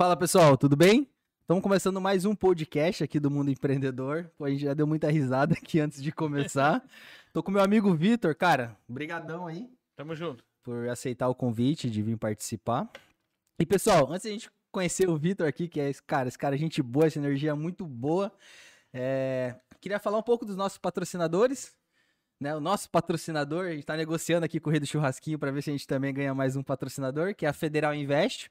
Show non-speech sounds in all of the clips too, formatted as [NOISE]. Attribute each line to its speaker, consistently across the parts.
Speaker 1: Fala pessoal, tudo bem? Estamos começando mais um podcast aqui do Mundo Empreendedor. Pô, a gente já deu muita risada aqui antes de começar. [LAUGHS] Tô com meu amigo Vitor, cara. Brigadão aí
Speaker 2: Tamo junto.
Speaker 1: por aceitar o convite de vir participar. E pessoal, antes da gente conhecer o Vitor aqui, que é esse cara, esse cara é gente boa, essa energia muito boa. é, Queria falar um pouco dos nossos patrocinadores. Né, o nosso patrocinador, a gente está negociando aqui com o Rei do Churrasquinho para ver se a gente também ganha mais um patrocinador, que é a Federal Invest.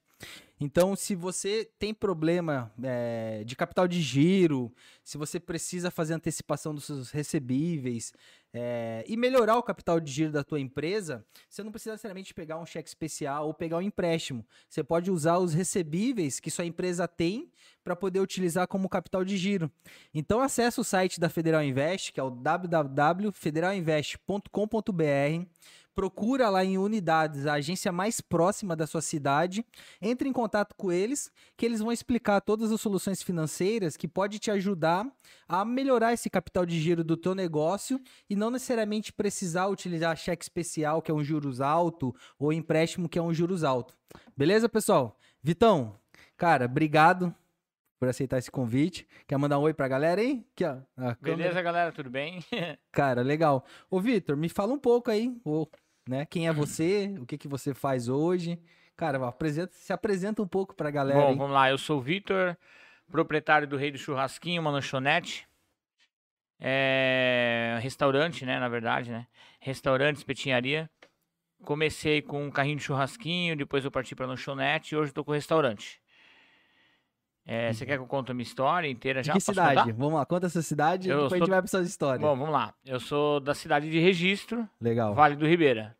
Speaker 1: Então, se você tem problema é, de capital de giro, se você precisa fazer antecipação dos seus recebíveis é, e melhorar o capital de giro da tua empresa, você não precisa necessariamente pegar um cheque especial ou pegar um empréstimo. Você pode usar os recebíveis que sua empresa tem para poder utilizar como capital de giro. Então, acesse o site da Federal Invest, que é o www.federalinvest.com.br procura lá em unidades a agência mais próxima da sua cidade, entre em contato com eles, que eles vão explicar todas as soluções financeiras que pode te ajudar a melhorar esse capital de giro do teu negócio e não necessariamente precisar utilizar cheque especial, que é um juros alto, ou empréstimo, que é um juros alto. Beleza, pessoal? Vitão, cara, obrigado por aceitar esse convite. Quer mandar um oi pra galera aí? Aqui, ó.
Speaker 2: Beleza, galera? Tudo bem? [LAUGHS]
Speaker 1: Cara, legal. Ô, Vitor, me fala um pouco aí, ô, né? Quem é você? O que que você faz hoje? Cara, apresenta, se apresenta um pouco pra galera
Speaker 2: Bom,
Speaker 1: aí.
Speaker 2: vamos lá. Eu sou o Vitor, proprietário do Rei do Churrasquinho, uma lanchonete. É... Restaurante, né? Na verdade, né? Restaurante, espetinharia. Comecei com um carrinho de churrasquinho, depois eu parti pra lanchonete e hoje eu tô com restaurante. É, Você quer que eu conte a minha história inteira
Speaker 1: Uhum. De
Speaker 2: já?
Speaker 1: que
Speaker 2: Posso
Speaker 1: cidade?
Speaker 2: contar?
Speaker 1: Vamos lá, conta essa cidade e
Speaker 2: Eu
Speaker 1: depois a gente
Speaker 2: sou-
Speaker 1: vai pra suas histórias.
Speaker 2: Bom, vamos lá. Eu sou da cidade de Registro,
Speaker 1: legal,
Speaker 2: Vale do Ribeira.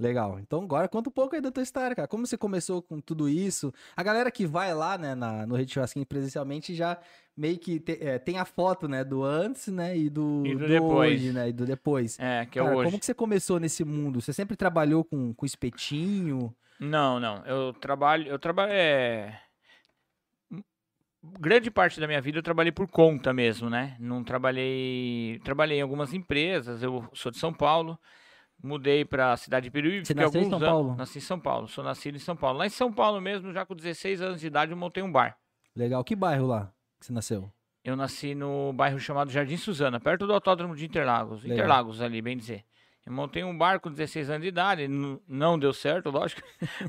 Speaker 1: Legal. Então agora conta um pouco aí da tua história, cara. Como você começou com tudo isso? A galera que vai lá, né, na, no Rede Churrasquinho presencialmente já meio que te- é, tem a foto, né, do antes, né, e do,
Speaker 2: E do depois.
Speaker 1: hoje, né, e do depois.
Speaker 2: É, que é
Speaker 1: Cara,
Speaker 2: hoje.
Speaker 1: como que você começou nesse mundo? Você sempre trabalhou com, com espetinho?
Speaker 2: Não, não. Eu trabalho. Eu trabalho. É... Grande parte da minha vida eu trabalhei por conta mesmo, né? Não trabalhei. Trabalhei em algumas empresas. Eu sou de São Paulo. Mudei para a cidade de Peruíbe.
Speaker 1: Você nasceu em São
Speaker 2: anos-
Speaker 1: Paulo?
Speaker 2: Nasci em São Paulo. Sou nascido em São Paulo. Lá em São Paulo mesmo, já com 16 anos de idade, eu montei um bar.
Speaker 1: Legal. Que bairro lá que você nasceu?
Speaker 2: Eu nasci no bairro chamado Jardim Suzana, perto do Autódromo de Interlagos.
Speaker 1: Legal.
Speaker 2: Interlagos ali, bem dizer. Eu montei um bar com 16 anos de idade, não deu certo, [LAUGHS] lógico,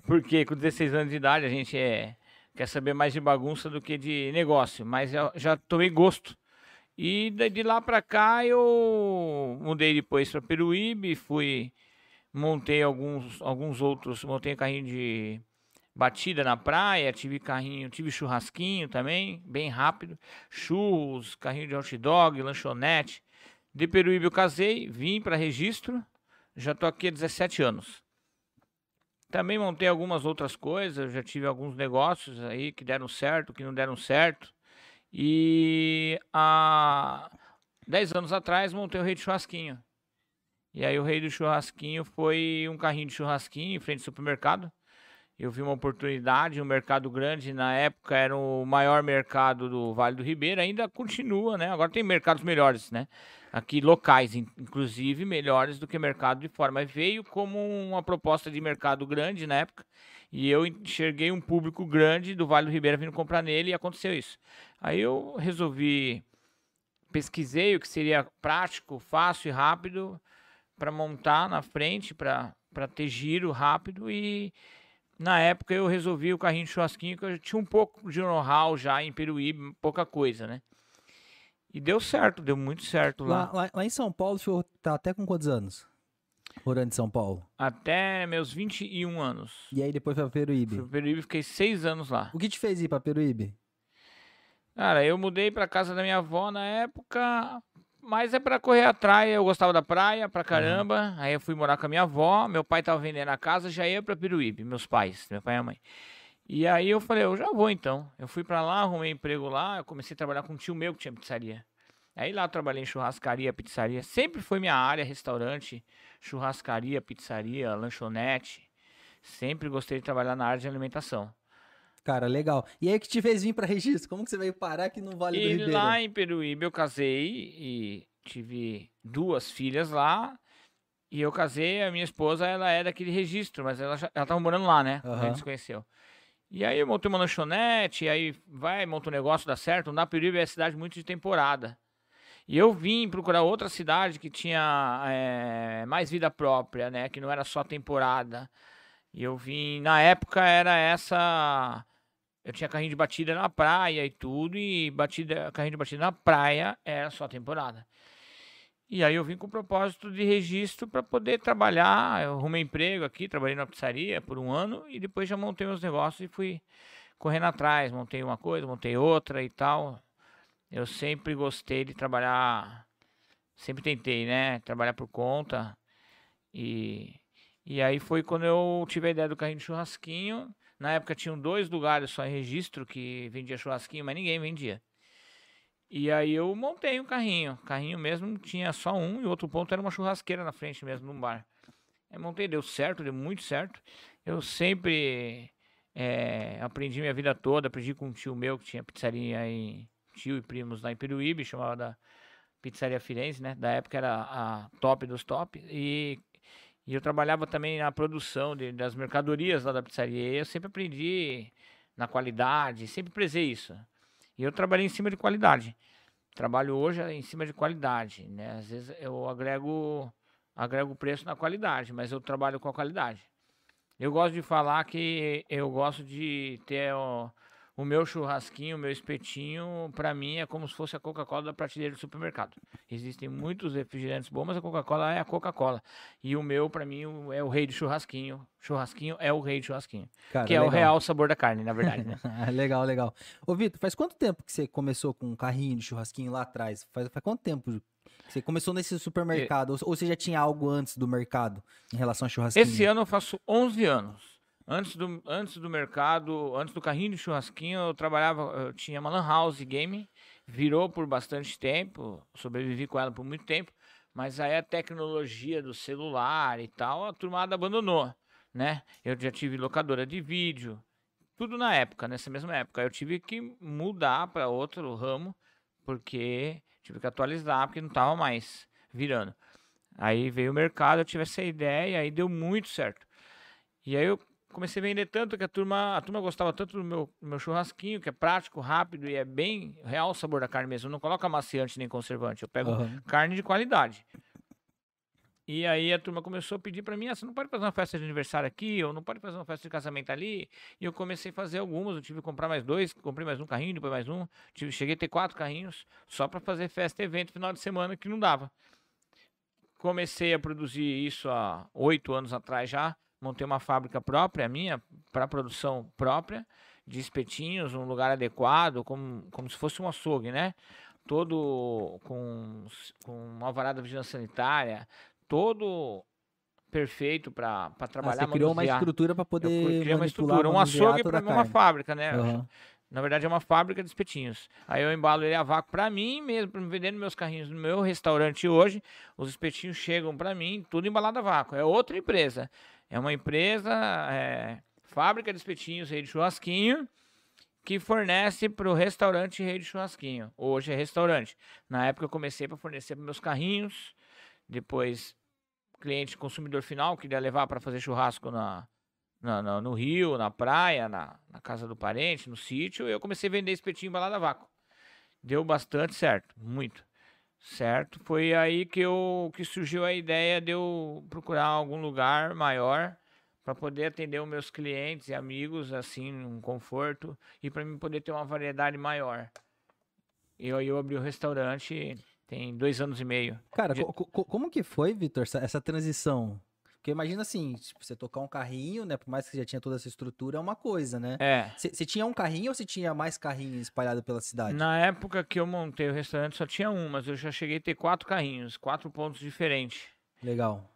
Speaker 2: porque com 16 anos de idade a gente é, quer saber mais de bagunça do que de negócio, mas eu já tomei gosto. E de lá pra cá eu mudei depois pra Peruíbe, fui, montei alguns, alguns outros, montei carrinho de batida na praia, tive carrinho, tive churrasquinho também, bem rápido, churros, carrinho de hot dog, lanchonete. De Peruíbe eu casei, vim para registro, já tô aqui há 17 anos. Também montei algumas outras coisas, já tive alguns negócios aí que deram certo, que não deram certo. E há 10 anos atrás montei o Rei do Churrasquinho. E aí o Rei do Churrasquinho foi um carrinho de churrasquinho em frente ao supermercado. Eu vi uma oportunidade, um mercado grande, na época era o maior mercado do Vale do Ribeira, ainda continua, né? Agora tem mercados melhores, né? Aqui locais, in- inclusive melhores do que mercado de fora, mas veio como uma proposta de mercado grande na época, e eu enxerguei um público grande do Vale do Ribeira vindo comprar nele e aconteceu isso. Aí eu resolvi pesquisei o que seria prático, fácil e rápido para montar na frente, para ter giro rápido e na época eu resolvi o carrinho de churrasquinho, que eu tinha um pouco de know-how já em Peruíbe, pouca coisa, né? E deu certo, deu muito certo lá.
Speaker 1: Lá, lá, lá em São Paulo, o senhor tá até com quantos anos? Morando em São Paulo.
Speaker 2: Até meus 21 anos.
Speaker 1: E aí depois foi pra
Speaker 2: Fui
Speaker 1: Peruíbe.
Speaker 2: pra Peruíbe, fiquei seis anos lá.
Speaker 1: O que te fez ir pra Peruíbe?
Speaker 2: Cara, eu mudei pra casa da minha avó na época, mas é pra correr a praia. Eu gostava da praia pra caramba. Aí eu fui morar com a minha avó. Meu pai tava vendendo a casa, já ia pra Peruíbe, meus pais, meu pai e a mãe. E aí eu falei, eu já vou então. Eu fui pra lá, arrumei emprego lá. Eu comecei a trabalhar com um tio meu que tinha pizzaria. Aí lá eu trabalhei em churrascaria, pizzaria. Sempre foi minha área, restaurante, churrascaria, pizzaria, lanchonete. Sempre gostei de trabalhar na área de alimentação.
Speaker 1: Cara, legal. E aí que te fez vir pra registro? Como que você veio parar aqui no Vale do
Speaker 2: E
Speaker 1: Ribeira?
Speaker 2: lá em Peruíbe eu casei e tive duas filhas lá. E eu casei, a minha esposa, ela é daquele registro, mas ela, já, ela tava morando lá, né? quando A gente se conheceu. E aí eu montei uma lanchonete, aí vai, monta um negócio, dá certo. Na Peruíbe é cidade muito de temporada. E eu vim procurar outra cidade que tinha é, mais vida própria, né? Que não era só temporada. E eu vim, na época era essa. Eu tinha carrinho de batida na praia e tudo, e batida, carrinho de batida na praia era só temporada. E aí eu vim com o propósito de registro para poder trabalhar. Eu arrumei emprego aqui, trabalhei na pizzaria por um ano e depois já montei meus negócios e fui correndo atrás. Montei uma coisa, montei outra e tal. Eu sempre gostei de trabalhar, sempre tentei, né? Trabalhar por conta. E, e aí foi quando eu tive a ideia do carrinho de churrasquinho. Na época tinham dois lugares só em registro que vendia churrasquinho, mas ninguém vendia. E aí eu montei um carrinho. Carrinho mesmo tinha só um e outro ponto era uma churrasqueira na frente mesmo, num bar. Aí montei, deu certo, deu muito certo. Eu sempre é, aprendi minha vida toda, aprendi com um tio meu que tinha pizzaria em tio e primos lá em Peruíbe, chamava da Pizzaria Firenze, né? Da época era a top dos top. E, e eu trabalhava também na produção de, das mercadorias lá da pizzaria. E eu sempre aprendi na qualidade, sempre prezei isso. E eu trabalhei em cima de qualidade. Trabalho hoje em cima de qualidade, né? Às vezes eu agrego agrego preço na qualidade, mas eu trabalho com a qualidade. Eu gosto de falar que eu gosto de ter ó, o meu churrasquinho, o meu espetinho, para mim é como se fosse a Coca-Cola da prateleira do supermercado. Existem muitos refrigerantes bons, mas a Coca-Cola é a Coca-Cola. E o meu, para mim, é o rei do churrasquinho. Churrasquinho é o rei do churrasquinho. Cara, que é legal. o real sabor da carne, na verdade, né? [LAUGHS]
Speaker 1: legal, legal. Ô, Vitor, faz quanto tempo que você começou com um carrinho de churrasquinho lá atrás? Faz, faz quanto tempo você começou nesse supermercado? Ou você já tinha algo antes do mercado em relação a churrasquinho?
Speaker 2: Esse ano eu faço 11 anos. Antes do, antes do mercado, antes do carrinho de churrasquinho, eu trabalhava, eu tinha uma lan house game, virou por bastante tempo, sobrevivi com ela por muito tempo, mas aí a tecnologia do celular e tal, a turmada abandonou, né? Eu já tive locadora de vídeo, tudo na época, nessa mesma época. Eu tive que mudar para outro ramo, porque tive que atualizar, porque não estava mais virando. Aí veio o mercado, eu tive essa ideia, aí deu muito certo. E aí eu comecei a vender tanto que a turma, a turma gostava tanto do meu, do meu churrasquinho, que é prático, rápido e é bem real o sabor da carne mesmo. Eu não coloco amaciante nem conservante, eu pego uhum. carne de qualidade. E aí a turma começou a pedir para mim, ah, você não pode fazer uma festa de aniversário aqui, ou não pode fazer uma festa de casamento ali. E eu comecei a fazer algumas, eu tive que comprar mais dois, comprei mais um carrinho, depois mais um. Tive, cheguei a ter quatro carrinhos, só para fazer festa e evento final de semana que não dava. Comecei a produzir isso há oito anos atrás já montei uma fábrica própria minha, para produção própria, de espetinhos, um lugar adequado, como, como se fosse um açougue, né? Todo com, com uma varada de vigilância sanitária, todo perfeito para trabalhar. Ah,
Speaker 1: você criou uma estrutura para poder.
Speaker 2: Criei uma estrutura, um açougue para uma fábrica, né? Uhum. Na verdade, é uma fábrica de espetinhos. Aí eu embalo ele a vácuo para mim mesmo, para me vender nos meus carrinhos no meu restaurante hoje. Os espetinhos chegam para mim, tudo embalado a vácuo. É outra empresa. É uma empresa, é, fábrica de espetinhos Rei de Churrasquinho, que fornece para o restaurante Rei de Churrasquinho. Hoje é restaurante. Na época eu comecei para fornecer para meus carrinhos, depois cliente consumidor final queria levar para fazer churrasco na, na, na, no rio, na praia, na, na, casa do parente, no sítio, eu comecei a vender espetinho embalado a vácuo. Deu bastante certo, muito certo? Foi aí que, eu, que surgiu a ideia de eu procurar algum lugar maior para poder atender os meus clientes e amigos assim, um conforto e para mim poder ter uma variedade maior. E aí eu abri o um restaurante tem dois anos e meio.
Speaker 1: Cara, de... co como que foi, Vitor, essa, essa transição porque imagina assim, tipo, você tocar um carrinho, né? Por mais que você já tinha toda essa estrutura, é uma coisa, né?
Speaker 2: É.
Speaker 1: Você tinha um carrinho ou você tinha mais carrinhos espalhados pela cidade?
Speaker 2: Na época que eu montei o restaurante só tinha um, mas eu já cheguei a ter quatro carrinhos, quatro pontos diferentes.
Speaker 1: Legal.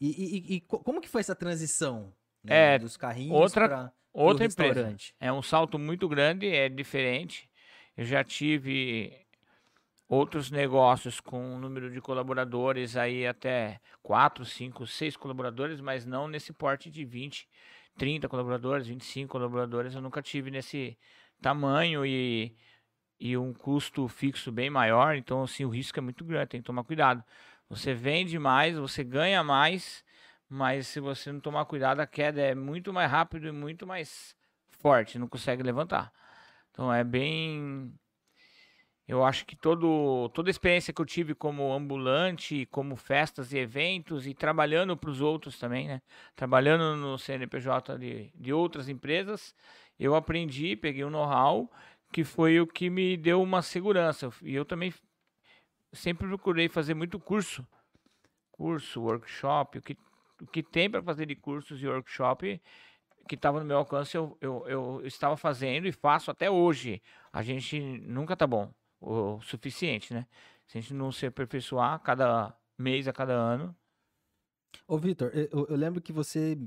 Speaker 1: E, e, e como que foi essa transição? Né,
Speaker 2: é, dos carrinhos outra, pra, outra empresa. É um salto muito grande, é diferente. Eu já tive outros negócios com um número de colaboradores aí até 4, 5, 6 colaboradores, mas não nesse porte de 20, 30 colaboradores, 25 colaboradores. Eu nunca tive nesse tamanho e, e um custo fixo bem maior, então assim o risco é muito grande, tem que tomar cuidado. Você vende mais, você ganha mais, mas se você não tomar cuidado, a queda é muito mais rápida e muito mais forte, não consegue levantar. Então é bem. Eu acho que todo, toda a experiência que eu tive como ambulante, como festas e eventos, e trabalhando para os outros também, né? Trabalhando no CNPJ de, de outras empresas, eu aprendi, peguei um know-how, que foi o que me deu uma segurança. E eu também sempre procurei fazer muito curso. Curso, workshop, o que, o que tem para fazer de cursos e workshop que estava no meu alcance, eu, eu, eu estava fazendo e faço até hoje. A gente nunca tá bom o suficiente, né? Se a gente não se aperfeiçoar cada mês, a cada ano.
Speaker 1: Ô, Vitor, eu, eu, lembro que você.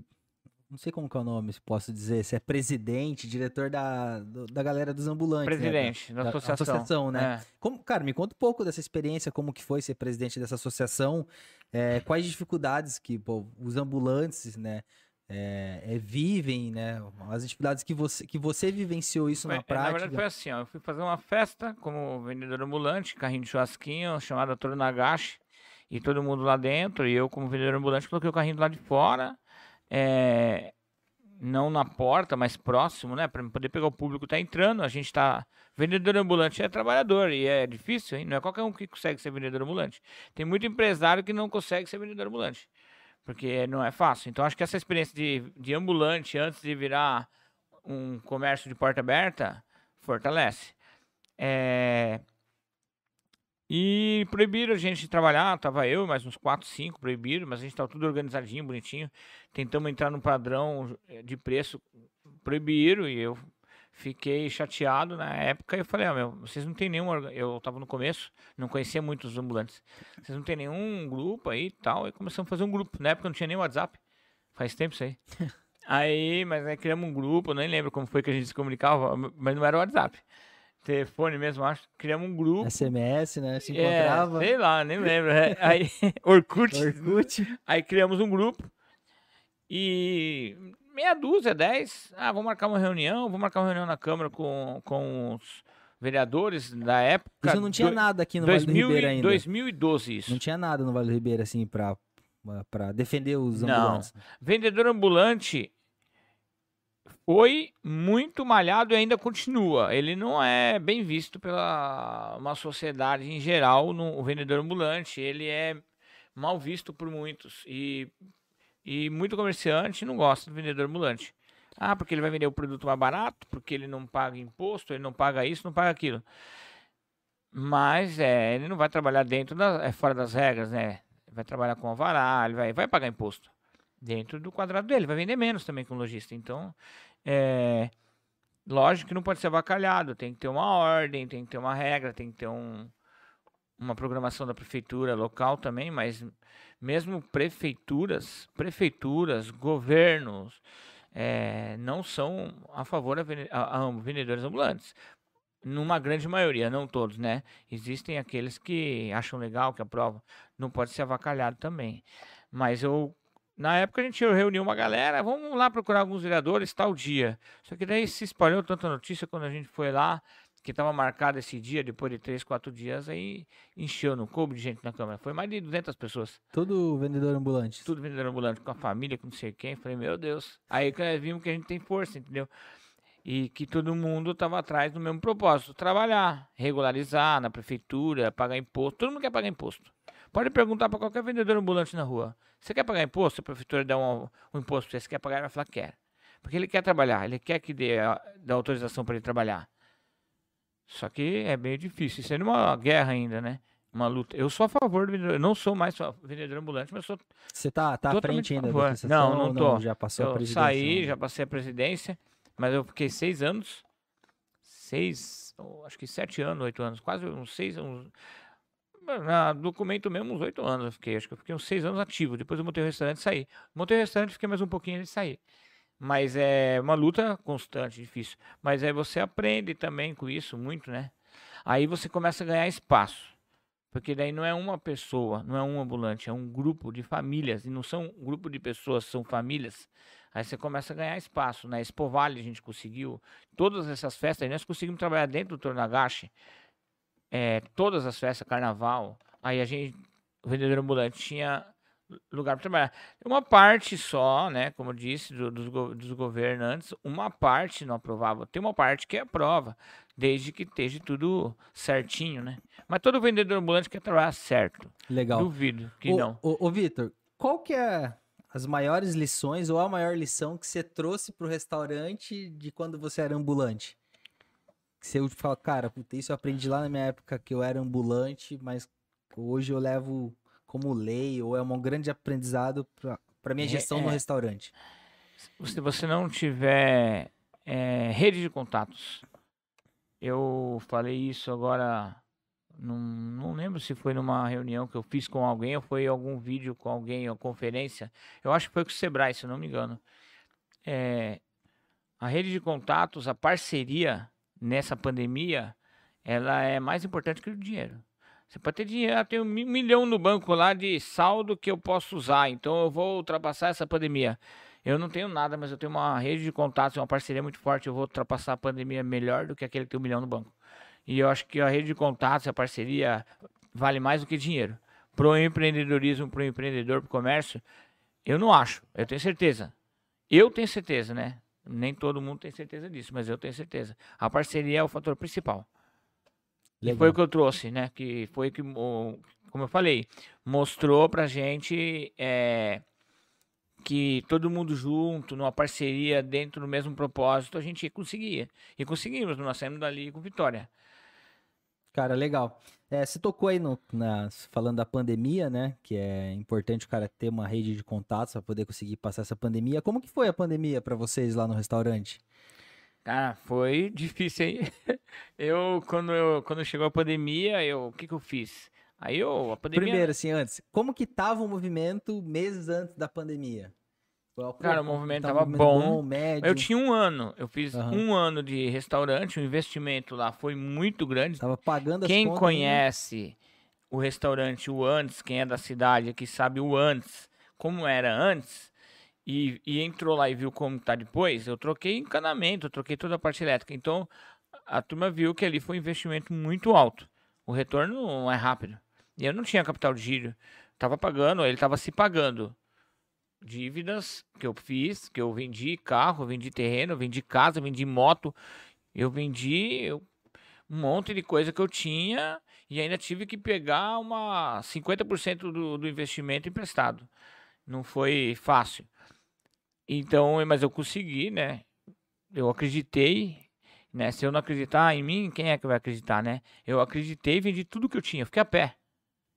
Speaker 1: Não sei como que é o nome, se posso dizer, se é presidente, diretor da, da galera dos ambulantes.
Speaker 2: Né? Presidente
Speaker 1: né?
Speaker 2: da, da, associação. associação
Speaker 1: né? É. Como, cara, me conta um pouco dessa experiência, como que foi ser presidente dessa associação, é, quais dificuldades que pô, os ambulantes, né? É, é, vivem, né? As dificuldades que você, que você vivenciou isso foi, na prática.
Speaker 2: Na verdade foi assim, ó, eu fui fazer uma festa como vendedor ambulante, carrinho de churrasquinho, chamada Toro Nagashi, e todo mundo lá dentro, e eu como vendedor ambulante coloquei o carrinho do lado de fora, é, não na porta, mas próximo, né? Para poder pegar o público que tá entrando, a gente tá... Vendedor ambulante é trabalhador, e é difícil, hein? Não é qualquer um que consegue ser vendedor ambulante. Tem muito empresário que não consegue ser vendedor ambulante porque não é fácil. Então, acho que essa experiência de, de ambulante antes de virar um comércio de porta aberta fortalece. É... E proibiram a gente de trabalhar, tava eu, mais uns 4, 5 proibiram, mas a gente tava tudo organizadinho, bonitinho. Tentamos entrar no padrão de preço, proibiram e eu fiquei chateado na época e eu falei, ah, meu, vocês não tem nenhum, eu tava no começo, não conhecia muito os ambulantes, vocês não tem nenhum grupo aí e tal, e começamos a fazer um grupo, na época não tinha nem WhatsApp, faz tempo isso aí. [LAUGHS] aí, mas aí criamos um grupo, nem lembro como foi que a gente se comunicava, mas não era WhatsApp. Telefone mesmo, acho. Criamos um grupo.
Speaker 1: SMS, né? Se é, encontrava.
Speaker 2: É, sei lá, nem lembro. É, aí, [LAUGHS] Orkut.
Speaker 1: Orkut.
Speaker 2: Aí criamos um grupo. E meia dúzia, dez. Ah, vamos marcar uma reunião, vamos marcar uma reunião na Câmara com, com os vereadores da época.
Speaker 1: Isso não tinha do, nada aqui no 2000, Vale do Ribeira ainda.
Speaker 2: 2012 isso.
Speaker 1: Não tinha nada no Vale do Ribeira, assim, pra, pra defender os ambulantes.
Speaker 2: Não. Vendedor ambulante foi muito malhado e ainda continua. Ele não é bem visto pela uma sociedade em geral, no, o vendedor ambulante. Ele é mal visto por muitos. E e muito comerciante não gosta do vendedor ambulante. Ah, porque ele vai vender o produto mais barato, porque ele não paga imposto, ele não paga isso, não paga aquilo. Mas é, ele não vai trabalhar dentro da, é fora das regras, né? Vai trabalhar com alvará, ele vai, vai pagar imposto dentro do quadrado dele, vai vender menos também com o lojista. Então, é, lógico que não pode ser avacalhado, tem que ter uma ordem, tem que ter uma regra, tem que ter um, uma programação da prefeitura local também, mas mesmo prefeituras, prefeituras, governos, é, não são a favor de vendedores ambulantes. Numa grande maioria, não todos, né? Existem aqueles que acham legal, que aprovam. Não pode ser avacalhado também. Mas eu, na época a gente reuniu uma galera, vamos lá procurar alguns vereadores tal dia. Só que daí se espalhou tanta notícia quando a gente foi lá que estava marcado esse dia, depois de três, quatro dias, aí encheu, não coube de gente na câmera. Foi mais de 200 pessoas.
Speaker 1: Tudo vendedor ambulante?
Speaker 2: Tudo vendedor ambulante, com a família, com não sei quem. Falei, meu Deus. Aí vimos que a gente tem força, entendeu? E que todo mundo estava atrás do mesmo propósito, trabalhar, regularizar na prefeitura, pagar imposto. Todo mundo quer pagar imposto. Pode perguntar para qualquer vendedor ambulante na rua. Você quer pagar imposto? A prefeitura dá um, um imposto para você, você quer pagar? Ele vai falar, quer. Porque ele quer trabalhar, ele quer que dê, dê autorização para ele trabalhar. Só que é bem difícil. Isso é uma guerra ainda, né? Uma luta. Eu sou a favor do vendedor. Eu não sou mais vendedor ambulante, mas sou.
Speaker 1: Você tá, tá à frente ainda
Speaker 2: da Não, não tô.
Speaker 1: Não, já passou
Speaker 2: eu
Speaker 1: a presidência.
Speaker 2: Saí, né? já passei a presidência, mas eu fiquei seis anos. Seis, acho que sete anos, oito anos, quase uns seis, uns, na documento mesmo, uns oito anos eu fiquei. Acho que eu fiquei uns seis anos ativo. Depois eu montei o restaurante e saí. Montei o restaurante, fiquei mais um pouquinho e saí. Mas é uma luta constante, difícil. Mas aí você aprende também com isso muito, né? Aí você começa a ganhar espaço. Porque daí não é uma pessoa, não é um ambulante, é um grupo de famílias. E não são um grupo de pessoas, são famílias. Aí você começa a ganhar espaço. Na Expo Vale a gente conseguiu. Todas essas festas, nós conseguimos trabalhar dentro do Tornagashi. É, todas as festas, carnaval. Aí a gente, o vendedor ambulante tinha lugar para trabalhar. Uma parte só, né, como eu disse, do, dos, dos, governantes, uma parte não aprovava. Tem uma parte que aprova, desde que esteja tudo certinho, né? Mas todo vendedor ambulante quer trabalhar certo.
Speaker 1: Legal.
Speaker 2: Duvido que
Speaker 1: ô,
Speaker 2: não.
Speaker 1: Ô, ô Vitor, qual que é as maiores lições ou a maior lição que você trouxe para o restaurante de quando você era ambulante? Que você fala, cara, isso eu aprendi lá na minha época que eu era ambulante, mas hoje eu levo como lei ou é um grande aprendizado para minha é, gestão é, no restaurante?
Speaker 2: Se você não tiver é, rede de contatos, eu falei isso agora, não, não lembro se foi numa reunião que eu fiz com alguém ou foi algum vídeo com alguém, ou conferência. Eu acho que foi com o Sebrae, se não me engano. É, a rede de contatos, a parceria nessa pandemia, ela é mais importante que o dinheiro. Você pode ter dinheiro, eu tenho um milhão no banco lá de saldo que eu posso usar, então eu vou ultrapassar essa pandemia. Eu não tenho nada, mas eu tenho uma rede de contatos, uma parceria muito forte, eu vou ultrapassar a pandemia melhor do que aquele que tem um milhão no banco. E eu acho que a rede de contatos, a parceria, vale mais do que dinheiro. Para o empreendedorismo, para o empreendedor, para o comércio, eu não acho, eu tenho certeza. Eu tenho certeza, né? Nem todo mundo tem certeza disso, mas eu tenho certeza. A parceria é o fator principal. Legal. E foi o que eu trouxe, né? Que foi que, como eu falei, mostrou pra gente é, que todo mundo junto, numa parceria, dentro do mesmo propósito, a gente conseguia. E conseguimos, nós saímos dali com vitória.
Speaker 1: Cara, legal. É, você tocou aí no, na, falando da pandemia, né? Que é importante o cara ter uma rede de contatos para poder conseguir passar essa pandemia. Como que foi a pandemia para vocês lá no restaurante?
Speaker 2: Cara, foi [LAUGHS] difícil, hein? Eu, quando, eu, quando chegou a pandemia, eu, o que que eu fiz? Aí eu, a pandemia...
Speaker 1: Primeiro, assim, antes, como que tava o movimento meses antes da pandemia?
Speaker 2: Cara, o movimento tava, tava bom. bom médio. Eu tinha um ano. Eu fiz uhum. um ano de restaurante. O investimento lá foi muito grande.
Speaker 1: Tava pagando as
Speaker 2: Quem conhece o restaurante, o antes, quem é da cidade aqui sabe o antes, como era antes, e, e entrou lá e viu como tá depois, eu troquei encanamento, eu troquei toda a parte elétrica. Então, a turma viu que ali foi um investimento muito alto. O retorno não é rápido. E eu não tinha capital de giro. Tava pagando, ele tava se pagando dívidas que eu fiz, que eu vendi carro, vendi terreno, vendi casa, vendi moto, eu vendi um monte de coisa que eu tinha e ainda tive que pegar uma 50% do, do investimento emprestado. Não foi fácil. Então, mas eu consegui, né? Eu acreditei, né? Se eu não acreditar em mim, quem é que vai acreditar, né? Eu acreditei e vendi tudo que eu tinha. Eu fiquei a pé.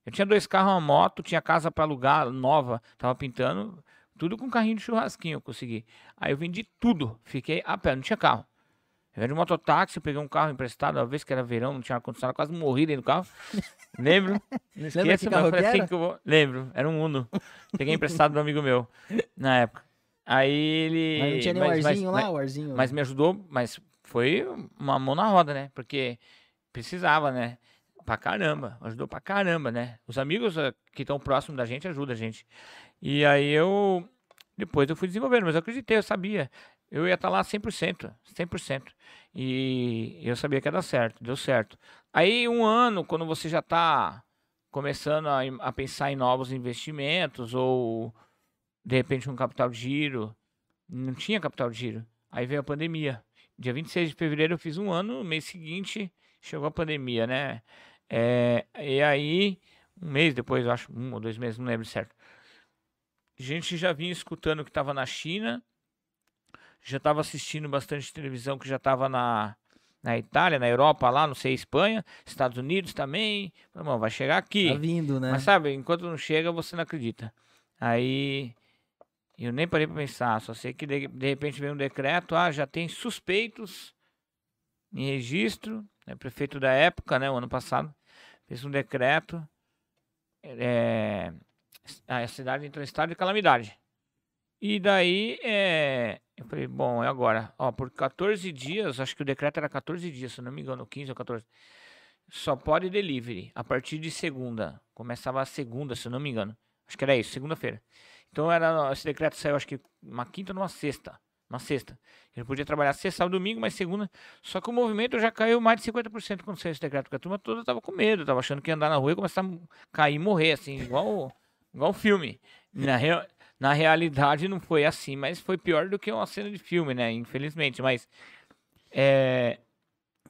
Speaker 2: Eu tinha dois carros, uma moto, tinha casa para alugar nova, tava pintando. Tudo com carrinho de churrasquinho eu consegui. Aí eu vendi tudo, fiquei a pé, não tinha carro. Eu vendi mototáxi, peguei um carro emprestado, uma vez que era verão, não tinha ar-condicionado, quase morri dentro do carro. [LAUGHS] Lembro? Não esqueça, mas falei assim que eu vou. Lembro, era um Uno. Peguei emprestado do amigo meu, na época. Aí ele.
Speaker 1: Mas não tinha nem mas, o arzinho mas, lá, o arzinho.
Speaker 2: Mas me ajudou, mas foi uma mão na roda, né? Porque precisava, né? Pra caramba, ajudou pra caramba, né? Os amigos eh, que estão próximos da gente ajudam a gente. E aí eu. Depois eu fui desenvolvendo, mas eu acreditei, eu sabia. Eu ia estar tá lá 100%, 100%. E eu sabia que ia dar certo, deu certo. Aí um ano, quando você já está começando a, a, pensar em novos investimentos ou de repente um capital de giro, não tinha capital de giro. Aí veio a pandemia. Dia 26 de fevereiro eu fiz um ano, no mês seguinte chegou a pandemia, né? É, e aí, um mês depois, eu acho, um ou dois meses, não lembro certo a gente já vinha escutando que estava na China, já estava assistindo bastante televisão que já estava na, na Itália, na Europa, lá, não sei, Espanha, Estados Unidos também. Irmão, vai chegar aqui.
Speaker 1: Tá vindo, né?
Speaker 2: Mas sabe, enquanto não chega, você não acredita. Aí eu nem parei para pensar, só sei que de, de repente veio um decreto, ah, já tem suspeitos em registro, né, prefeito da época, né, o ano passado, fez um decreto. É, a cidade entrou em estado de calamidade. E daí, é, eu falei, bom, é agora. Ó, por 14 dias, acho que o decreto era 14 dias, se não me engano, 15 ou 14. Só pode delivery a partir de segunda. Começava a segunda, se não me engano. Acho que era isso, segunda-feira. Então era, esse decreto saiu, acho que uma quinta ou uma sexta. Uma sexta. Ele podia trabalhar sexta, sábado, domingo, mas segunda. Só que o movimento já caiu mais de 50% quando saiu esse decreto. Porque a turma toda tava com medo, tava achando que ia andar na rua e começar a cair e morrer, assim, igual [LAUGHS] igual filme. Na, na realidade não foi assim, mas foi pior do que uma cena de filme, né? Infelizmente, mas é,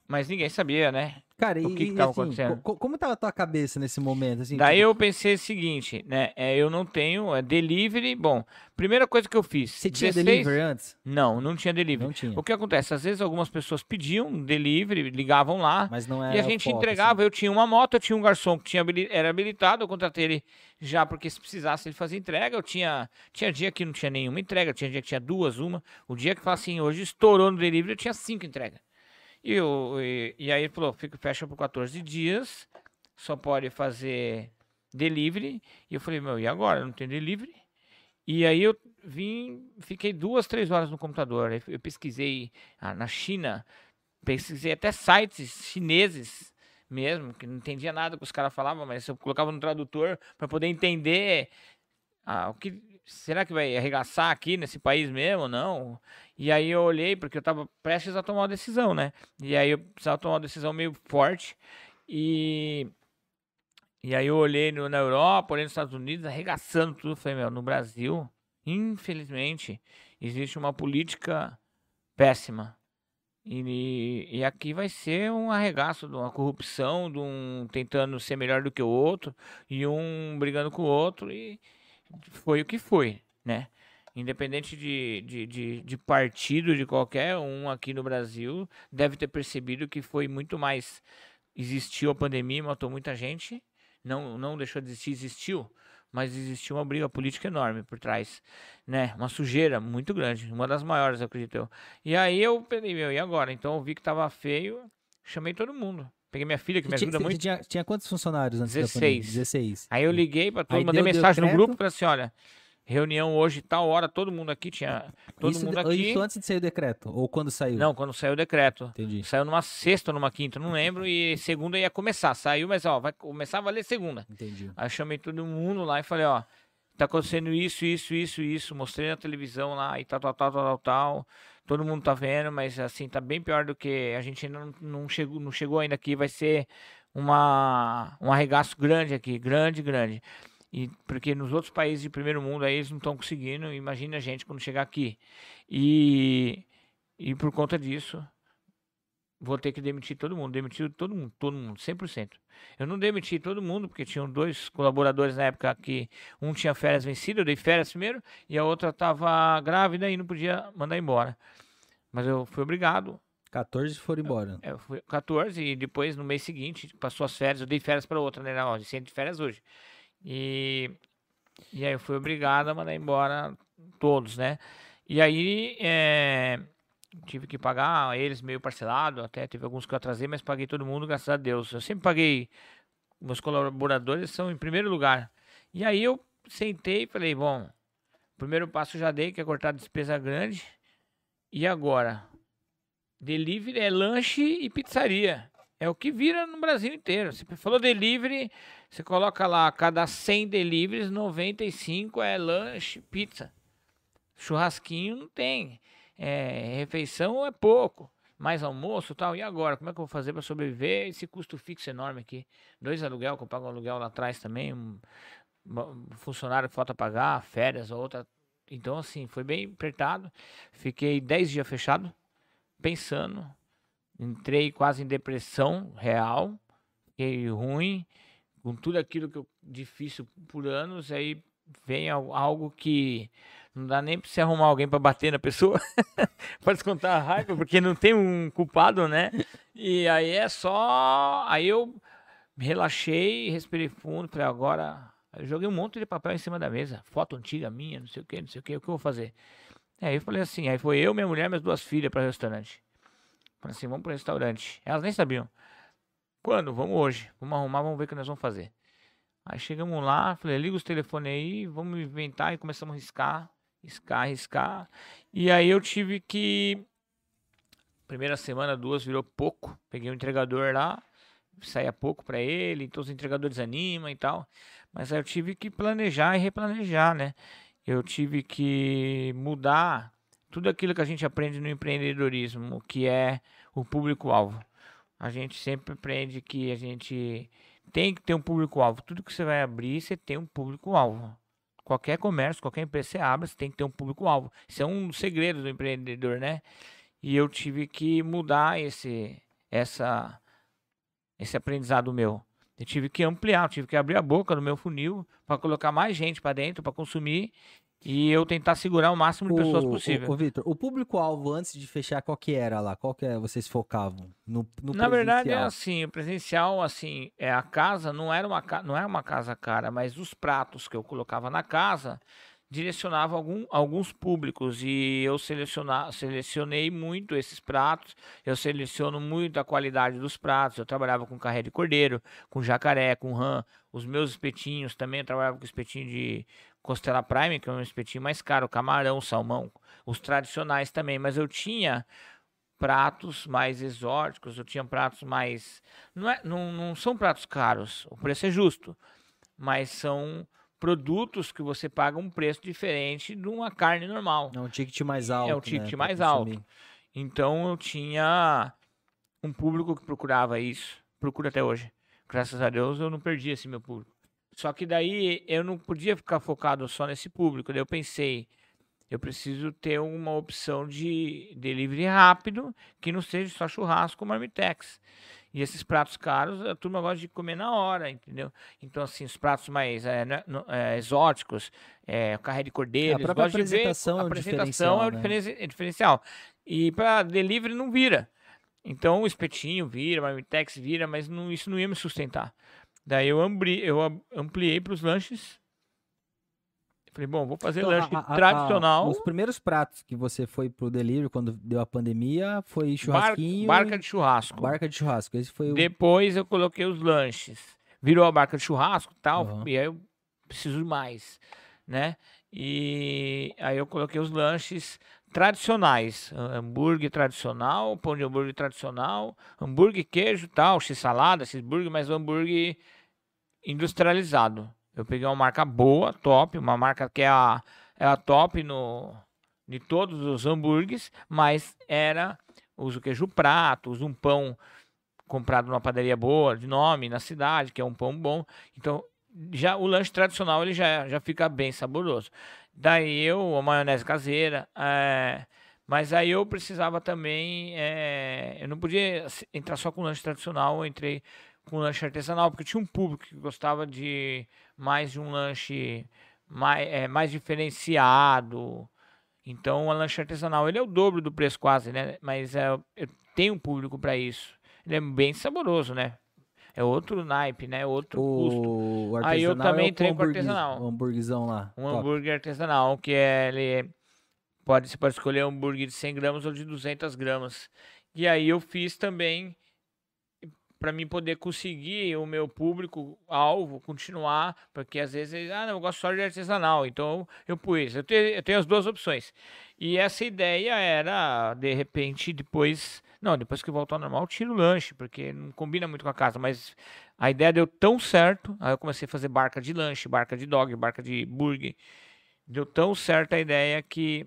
Speaker 2: mas ninguém sabia, né?
Speaker 1: Cara,
Speaker 2: O
Speaker 1: e,
Speaker 2: que que
Speaker 1: e,
Speaker 2: tava
Speaker 1: assim,
Speaker 2: acontecendo?
Speaker 1: co- como tava a tua cabeça nesse momento? Assim,
Speaker 2: Daí
Speaker 1: tipo,
Speaker 2: eu pensei o seguinte, né? É, eu não tenho é, delivery. Bom, primeira coisa que eu fiz.
Speaker 1: você tinha
Speaker 2: 16
Speaker 1: delivery antes?
Speaker 2: Não, não tinha delivery.
Speaker 1: Não tinha.
Speaker 2: O que acontece? Às vezes algumas pessoas pediam delivery, ligavam lá.
Speaker 1: Mas não era
Speaker 2: E a gente
Speaker 1: foco,
Speaker 2: entregava, eu tinha uma moto, eu tinha um garçom que tinha era habilitado, eu contratei ele já porque se precisasse ele fazia entrega. Eu tinha, tinha dia que não tinha nenhuma entrega, tinha dia que tinha duas, uma. O dia que fala assim, hoje estourou no delivery, eu tinha cinco entregas. E, eu, e, e aí falou, fica, fecha por 14 dias, só pode fazer delivery. E eu falei, meu, e agora? Não tem delivery? E aí eu vim, fiquei duas, três horas no computador. Eu pesquisei ah, na China, pesquisei até sites chineses mesmo, que não entendia nada que os caras falavam, mas eu colocava no tradutor para poder entender ah, o que será que vai arregaçar aqui nesse país mesmo não? E aí eu olhei porque eu estava prestes a tomar uma decisão, né? E aí eu precisava tomar uma decisão meio forte e e aí eu olhei no- na Europa, olhei nos Estados Unidos, arregaçando tudo, falei, meu, no Brasil, infelizmente, existe uma política péssima. E, e aqui vai ser um arregaço de uma corrupção, de um tentando ser melhor do que o outro, e um brigando com o outro, e foi o que foi, né? Independente de, de, de, de partido de qualquer um aqui no Brasil, deve ter percebido que foi muito mais. Existiu a pandemia, matou muita gente, não, não deixou de existir, existiu, mas existiu uma briga política enorme por trás, né? Uma sujeira muito grande, uma das maiores, acredito eu. E aí eu pensei, meu, e agora? Então eu vi que tava feio, chamei todo mundo. Peguei minha filha, que me
Speaker 1: tinha,
Speaker 2: ajuda muito.
Speaker 1: tinha, tinha quantos funcionários antes da pandemia?
Speaker 2: 16.
Speaker 1: 16.
Speaker 2: Aí eu liguei pra todo mundo, mandei mensagem no grupo, falei assim, olha, reunião hoje, tal hora, todo mundo aqui tinha. Todo
Speaker 1: isso,
Speaker 2: mundo aqui.
Speaker 1: isso antes de sair o decreto? Ou quando saiu?
Speaker 2: Não, quando saiu o decreto.
Speaker 1: Entendi.
Speaker 2: Saiu numa sexta ou numa quinta, não lembro, e segunda ia começar. Saiu, mas ó, vai começar a valer segunda.
Speaker 1: Entendi.
Speaker 2: Aí eu chamei todo mundo lá e falei, ó, tá acontecendo isso, isso, isso, isso. Mostrei na televisão lá e tal, tal, tal, tal, tal, tal. Todo mundo tá vendo, mas assim, tá bem pior do que a gente ainda não, não chegou, não chegou ainda aqui. Vai ser uma, um arregaço grande aqui, grande, grande. E porque nos outros países de primeiro mundo aí eles não estão conseguindo, imagina a gente quando chegar aqui. E, e por conta disso, vou ter que demitir todo mundo. Demitir todo mundo, todo mundo, 100%. Eu não demiti todo mundo, porque tinham dois colaboradores na época que um tinha férias vencidas, eu dei férias primeiro, e a outra estava grávida e não podia mandar embora. Mas eu fui obrigado.
Speaker 1: 14 foram embora.
Speaker 2: É, Eu fui 14 e depois no mês seguinte passou as férias, eu dei férias para outra, né? Ó, de de férias hoje. E, e aí eu fui obrigado a mandar embora todos, né? E aí é, tive que pagar eles meio parcelado, até teve alguns que eu atrasei, mas paguei todo mundo, graças a Deus. Eu sempre paguei, meus colaboradores são em primeiro lugar. E aí eu sentei e falei, bom, primeiro passo já dei, que é cortar despesa grande. E agora? Delivery é lanche e pizzaria. É o que vira no Brasil inteiro. Você falou delivery, você coloca lá, cada 100 deliveries, 95 é lanche, pizza. Churrasquinho não tem. É, refeição é pouco. Mais almoço tal. E agora? Como é que eu vou fazer para sobreviver? Esse custo fixo enorme aqui. Dois aluguel, que eu pago um aluguel lá atrás também. Um, um funcionário que falta pagar, férias, outra. Então, assim, foi bem apertado. Fiquei 10 dias fechado, pensando. Entrei quase em depressão real. Fiquei ruim. Com tudo aquilo que eu difícil por anos. Aí vem al- algo que não dá nem pra você arrumar alguém pra bater na pessoa. [LAUGHS] pra descontar a raiva, porque não tem um culpado, né? E aí é só. Aí eu relaxei, respirei fundo, falei, agora. Eu joguei um monte de papel em cima da mesa, foto antiga minha, não sei o que, não sei o que, o que eu vou fazer? Aí eu falei assim, aí foi eu, minha mulher, minhas duas filhas para o restaurante. Falei assim, vamos pro restaurante. Elas nem sabiam. Quando? Vamos hoje. Vamos arrumar, vamos ver o que nós vamos fazer. Aí chegamos lá, falei, liga os telefones aí, vamos inventar e começamos a riscar, riscar, riscar. E aí eu tive que. Primeira semana, duas, virou pouco. Peguei um entregador lá, saía pouco para ele, então os entregadores animam e tal. Mas aí eu tive que planejar e replanejar, né? Eu tive que mudar tudo aquilo que a gente aprende no empreendedorismo, que é o público-alvo. A gente sempre aprende que a gente tem que ter um público-alvo. Tudo que você vai abrir, você tem um público-alvo. Qualquer comércio, qualquer empresa que você abre, você tem que ter um público-alvo. Isso é um segredo do empreendedor, né? E eu tive que mudar esse, essa, esse aprendizado meu. Eu tive que ampliar, eu tive que abrir a boca no meu funil para colocar mais gente para dentro, para consumir e eu tentar segurar o máximo de pessoas possível.
Speaker 1: O, o Vitor, o público-alvo antes de fechar, qual que era lá? Qual que é, vocês focavam? No, no
Speaker 2: Na verdade, é assim, o presencial, assim, é a casa não era uma, não era uma casa cara, mas os pratos que eu colocava na casa direcionava algum, alguns públicos e eu selecionei muito esses pratos, eu seleciono muito a qualidade dos pratos, eu trabalhava com carré de cordeiro, com jacaré, com rã, os meus espetinhos também, eu trabalhava com espetinho de costela prime, que é um espetinho mais caro, camarão, salmão, os tradicionais também, mas eu tinha pratos mais exóticos, eu tinha pratos mais, não, é, não, não são pratos caros, o preço é justo, mas são produtos que você paga um preço diferente de uma carne normal.
Speaker 1: É um ticket mais alto.
Speaker 2: É um ticket né, mais alto. Então eu tinha um público que procurava isso, procura até hoje. Graças a Deus eu não perdi esse meu público. Só que daí eu não podia ficar focado só nesse público. Daí eu pensei, eu preciso ter uma opção de delivery rápido que não seja só churrasco ou marmitex. E esses pratos caros, a turma gosta de comer na hora, entendeu? Então, assim, os pratos mais é, né, é, exóticos, é, carré de cordeiro,
Speaker 1: é, a apresentação,
Speaker 2: ver,
Speaker 1: a apresentação
Speaker 2: é o diferencial, é, o diferencial. E para delivery não vira. Então, o espetinho vira, o marmitex vira, mas não, isso não ia me sustentar. Daí eu, ampli, eu ampliei para os lanches Falei, bom, vou fazer então, lanche a, a, tradicional.
Speaker 1: A, os primeiros pratos que você foi pro delivery quando deu a pandemia foi churrasquinho.
Speaker 2: Bar, barca de churrasco.
Speaker 1: Barca de churrasco. Esse foi o...
Speaker 2: Depois eu coloquei os lanches. Virou a barca de churrasco e tal. Uhum. E aí eu preciso mais, né? E aí eu coloquei os lanches tradicionais. Hambúrguer tradicional, pão de hambúrguer tradicional, hambúrguer queijo tal, x-salada, x-burger, mas o hambúrguer industrializado. Eu peguei uma marca boa, top, uma marca que é a, é a top no, de todos os hambúrgueres, mas era uso queijo prato, uso um pão comprado numa padaria boa, de nome, na cidade, que é um pão bom. Então, já o lanche tradicional ele já, já fica bem saboroso. Daí eu, a maionese caseira, é, mas aí eu precisava também, é, eu não podia entrar só com lanche tradicional, eu entrei com lanche artesanal, porque tinha um público que gostava de mais de um lanche mais, é, mais diferenciado. Então, o lanche artesanal ele é o dobro do preço quase, né? Mas é, eu tenho um público para isso. Ele é bem saboroso, né? É outro naipe, né? Outro o custo. Aí eu também é entrei com artesanal.
Speaker 1: Um hambúrguerzão lá.
Speaker 2: Um Top. hambúrguer artesanal, que é, ele pode, você pode escolher um hambúrguer de 100 gramas ou de 200 gramas. E aí eu fiz também para mim poder conseguir o meu público alvo continuar, porque às vezes ah, não, eu gosto só de artesanal, então eu pus. Eu tenho, eu tenho as duas opções. E essa ideia era, de repente, depois. Não, depois que voltar ao normal, tiro o lanche, porque não combina muito com a casa. Mas a ideia deu tão certo. Aí eu comecei a fazer barca de lanche, barca de dog, barca de burger. Deu tão certo a ideia que,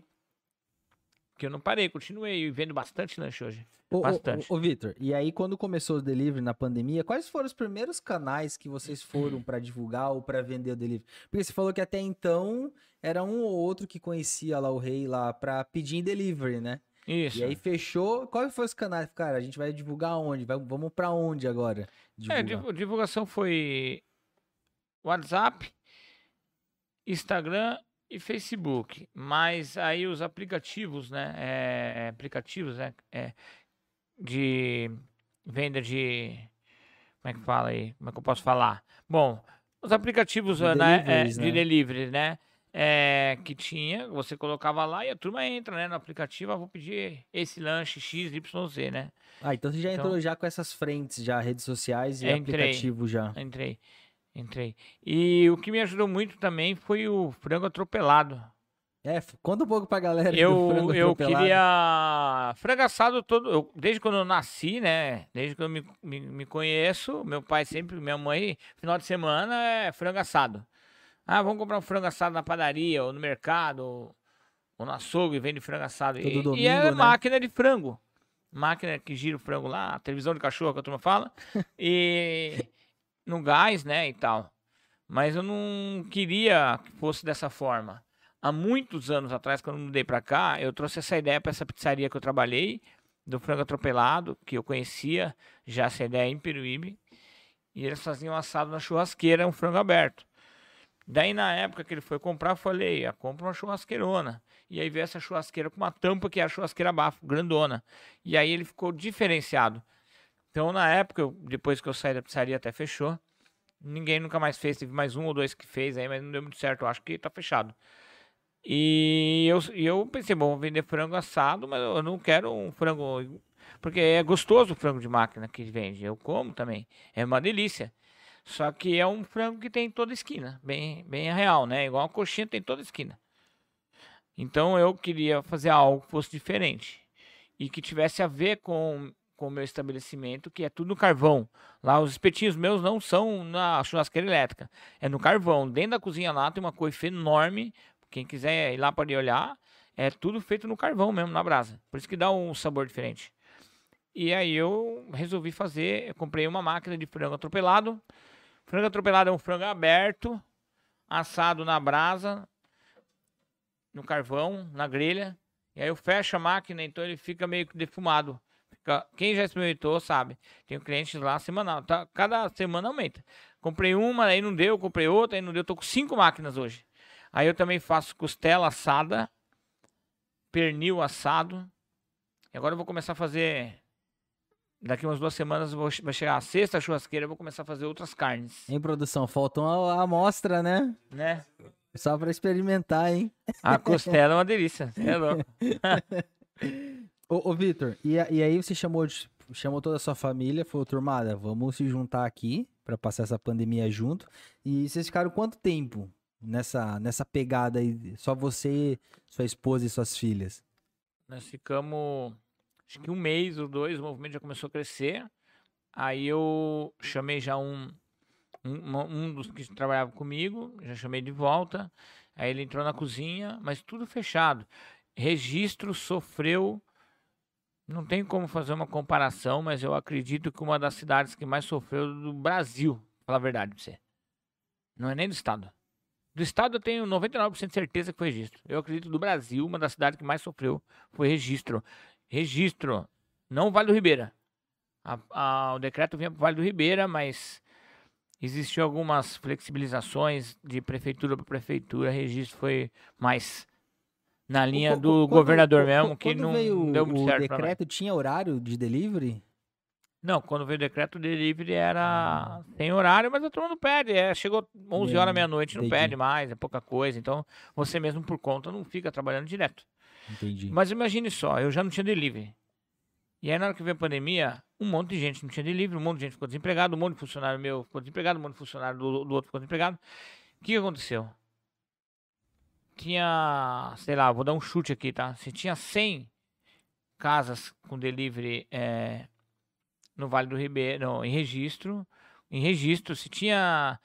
Speaker 2: que eu não parei, continuei vendo bastante lanche hoje. Bastante.
Speaker 1: Ô, ô, ô Vitor, e aí quando começou o delivery na pandemia, quais foram os primeiros canais que vocês foram para divulgar ou para vender o delivery? Porque você falou que até então era um ou outro que conhecia lá o rei lá para pedir em delivery, né?
Speaker 2: Isso.
Speaker 1: E aí fechou. Quais foram os canais? Cara, a gente vai divulgar onde? Vai, vamos para onde agora?
Speaker 2: É, divulgar? É, divulgação foi WhatsApp, Instagram e Facebook. Mas aí os aplicativos, né? É, aplicativos, né? É, de venda de. Como é que fala aí? Como é que eu posso falar? Bom, os aplicativos de, né, é, de né? delivery, né? É, que tinha, você colocava lá e a turma entra né, no aplicativo, ah, vou pedir esse lanche X, Y, Z, né?
Speaker 1: Ah, então você já então, entrou já com essas frentes, já redes sociais e entrei, aplicativo já.
Speaker 2: Entrei, entrei. E o que me ajudou muito também foi o frango atropelado.
Speaker 1: É, conta um pouco pra galera.
Speaker 2: Eu, eu queria. Frango assado todo. Eu, desde quando eu nasci, né? Desde que eu me, me, me, conheço, meu pai sempre, minha mãe, final de semana é frango assado. Ah, vamos comprar um frango assado na padaria, ou no mercado, ou, ou no açougue, vende frango assado.
Speaker 1: Todo
Speaker 2: e,
Speaker 1: domingo,
Speaker 2: e é
Speaker 1: né?
Speaker 2: máquina de frango. Máquina que gira o frango lá, televisão de cachorro que a turma fala. [LAUGHS] E. no gás, né, e tal. Mas eu não queria que fosse dessa forma. Há muitos anos atrás, quando eu mudei para cá, eu trouxe essa ideia para essa pizzaria que eu trabalhei, do frango atropelado, que eu conhecia já essa ideia em Peruíbe. E eles faziam assado na churrasqueira, um frango aberto. Daí, na época que ele foi comprar, eu falei, ah, compra uma churrasqueirona. E aí veio essa churrasqueira com uma tampa que é a churrasqueira bafo, grandona. E aí ele ficou diferenciado. Então, na época, depois que eu saí da pizzaria, até fechou. Ninguém nunca mais fez, teve mais um ou dois que fez aí, mas não deu muito certo. Eu acho que tá fechado. E eu, eu pensei, bom, vou vender frango assado, mas eu não quero um frango. Porque é gostoso o frango de máquina que vende. Eu como também. É uma delícia. Só que é um frango que tem em toda esquina. Bem, bem real, né? Igual uma coxinha tem em toda esquina. Então eu queria fazer algo que fosse diferente. E que tivesse a ver com com o meu estabelecimento, que é tudo no carvão. Lá os espetinhos meus não são na churrasqueira elétrica, é no carvão. Dentro da cozinha lá tem uma coifa enorme. Quem quiser ir lá pode olhar. É tudo feito no carvão mesmo, na brasa. Por isso que dá um sabor diferente. E aí eu resolvi fazer, eu comprei uma máquina de frango atropelado. Frango atropelado é um frango aberto, assado na brasa, no carvão, na grelha. E aí eu fecho a máquina, então ele fica meio que defumado. Quem já experimentou sabe. Tenho clientes lá semanal. Tá, cada semana aumenta. Comprei uma, aí não deu, comprei outra, aí não deu. Tô com cinco máquinas hoje. Aí eu também faço costela assada, pernil assado. E agora eu vou começar a fazer. Daqui umas duas semanas vou, vai chegar a sexta churrasqueira, eu vou começar a fazer outras carnes.
Speaker 1: Em produção, faltou uma amostra, né?
Speaker 2: Né?
Speaker 1: Só para experimentar, hein?
Speaker 2: A costela é uma delícia. É louco. [LAUGHS]
Speaker 1: Ô, ô Vitor, e, e, aí você chamou, chamou toda a sua família, falou, turmada, vamos se juntar aqui para passar essa pandemia junto. E vocês ficaram quanto tempo nessa, nessa pegada aí? Só você, sua esposa e suas filhas?
Speaker 2: Nós ficamos, acho que um mês ou dois, o movimento já começou a crescer. Aí eu chamei já um, um, um dos que trabalhava comigo, já chamei de volta. Aí ele entrou na cozinha, mas tudo fechado. Registro sofreu não tem como fazer uma comparação, mas eu acredito que uma das cidades que mais sofreu do Brasil, falar a verdade você. Não é nem do estado. Do estado eu tenho 99% de certeza que foi registro. Eu acredito do Brasil, uma das cidades que mais sofreu foi registro. Registro. Não Vale do Ribeira. A, a, o decreto vinha para o Vale do Ribeira, mas existiu algumas flexibilizações de prefeitura para prefeitura. Registro foi mais na linha do quando, governador mesmo, que não
Speaker 1: veio
Speaker 2: deu muito
Speaker 1: o
Speaker 2: certo.
Speaker 1: O decreto tinha horário de delivery?
Speaker 2: Não, quando veio o decreto, o delivery era ah. sem horário, mas a turma não pede. É, chegou 11 horas, meia-noite, não pede mais, é pouca coisa. Então, você mesmo por conta não fica trabalhando direto.
Speaker 1: Entendi.
Speaker 2: Mas imagine só, eu já não tinha delivery. E aí, na hora que veio a pandemia, um monte de gente não tinha delivery, um monte de gente ficou desempregado, um monte de funcionário meu ficou desempregado, um monte de funcionário do, do outro ficou desempregado. O que aconteceu? Tinha, sei lá, vou dar um chute aqui, tá? Se tinha 100 casas com delivery é, no Vale do Ribeiro, não, em registro, em registro, se tinha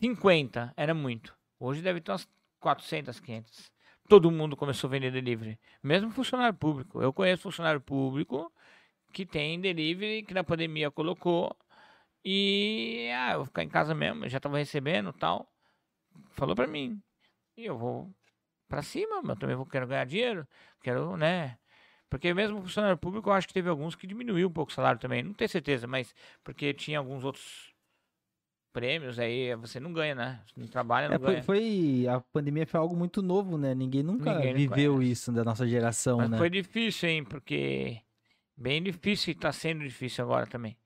Speaker 2: 50, era muito. Hoje deve ter umas 400, 500. Todo mundo começou a vender delivery, mesmo funcionário público. Eu conheço funcionário público que tem delivery, que na pandemia colocou e ah, eu vou ficar em casa mesmo, já estava recebendo tal. Falou para mim. E eu vou para cima, mas também vou, quero ganhar dinheiro, quero, né? Porque mesmo funcionário público, eu acho que teve alguns que diminuiu um pouco o salário também. Não tenho certeza, mas porque tinha alguns outros prêmios aí, você não ganha, né? Você não trabalha, não
Speaker 1: é,
Speaker 2: ganha.
Speaker 1: Foi, a pandemia foi algo muito novo, né? Ninguém nunca Ninguém viveu isso da nossa geração, mas né?
Speaker 2: Foi difícil, hein? Porque bem difícil e tá sendo difícil agora também.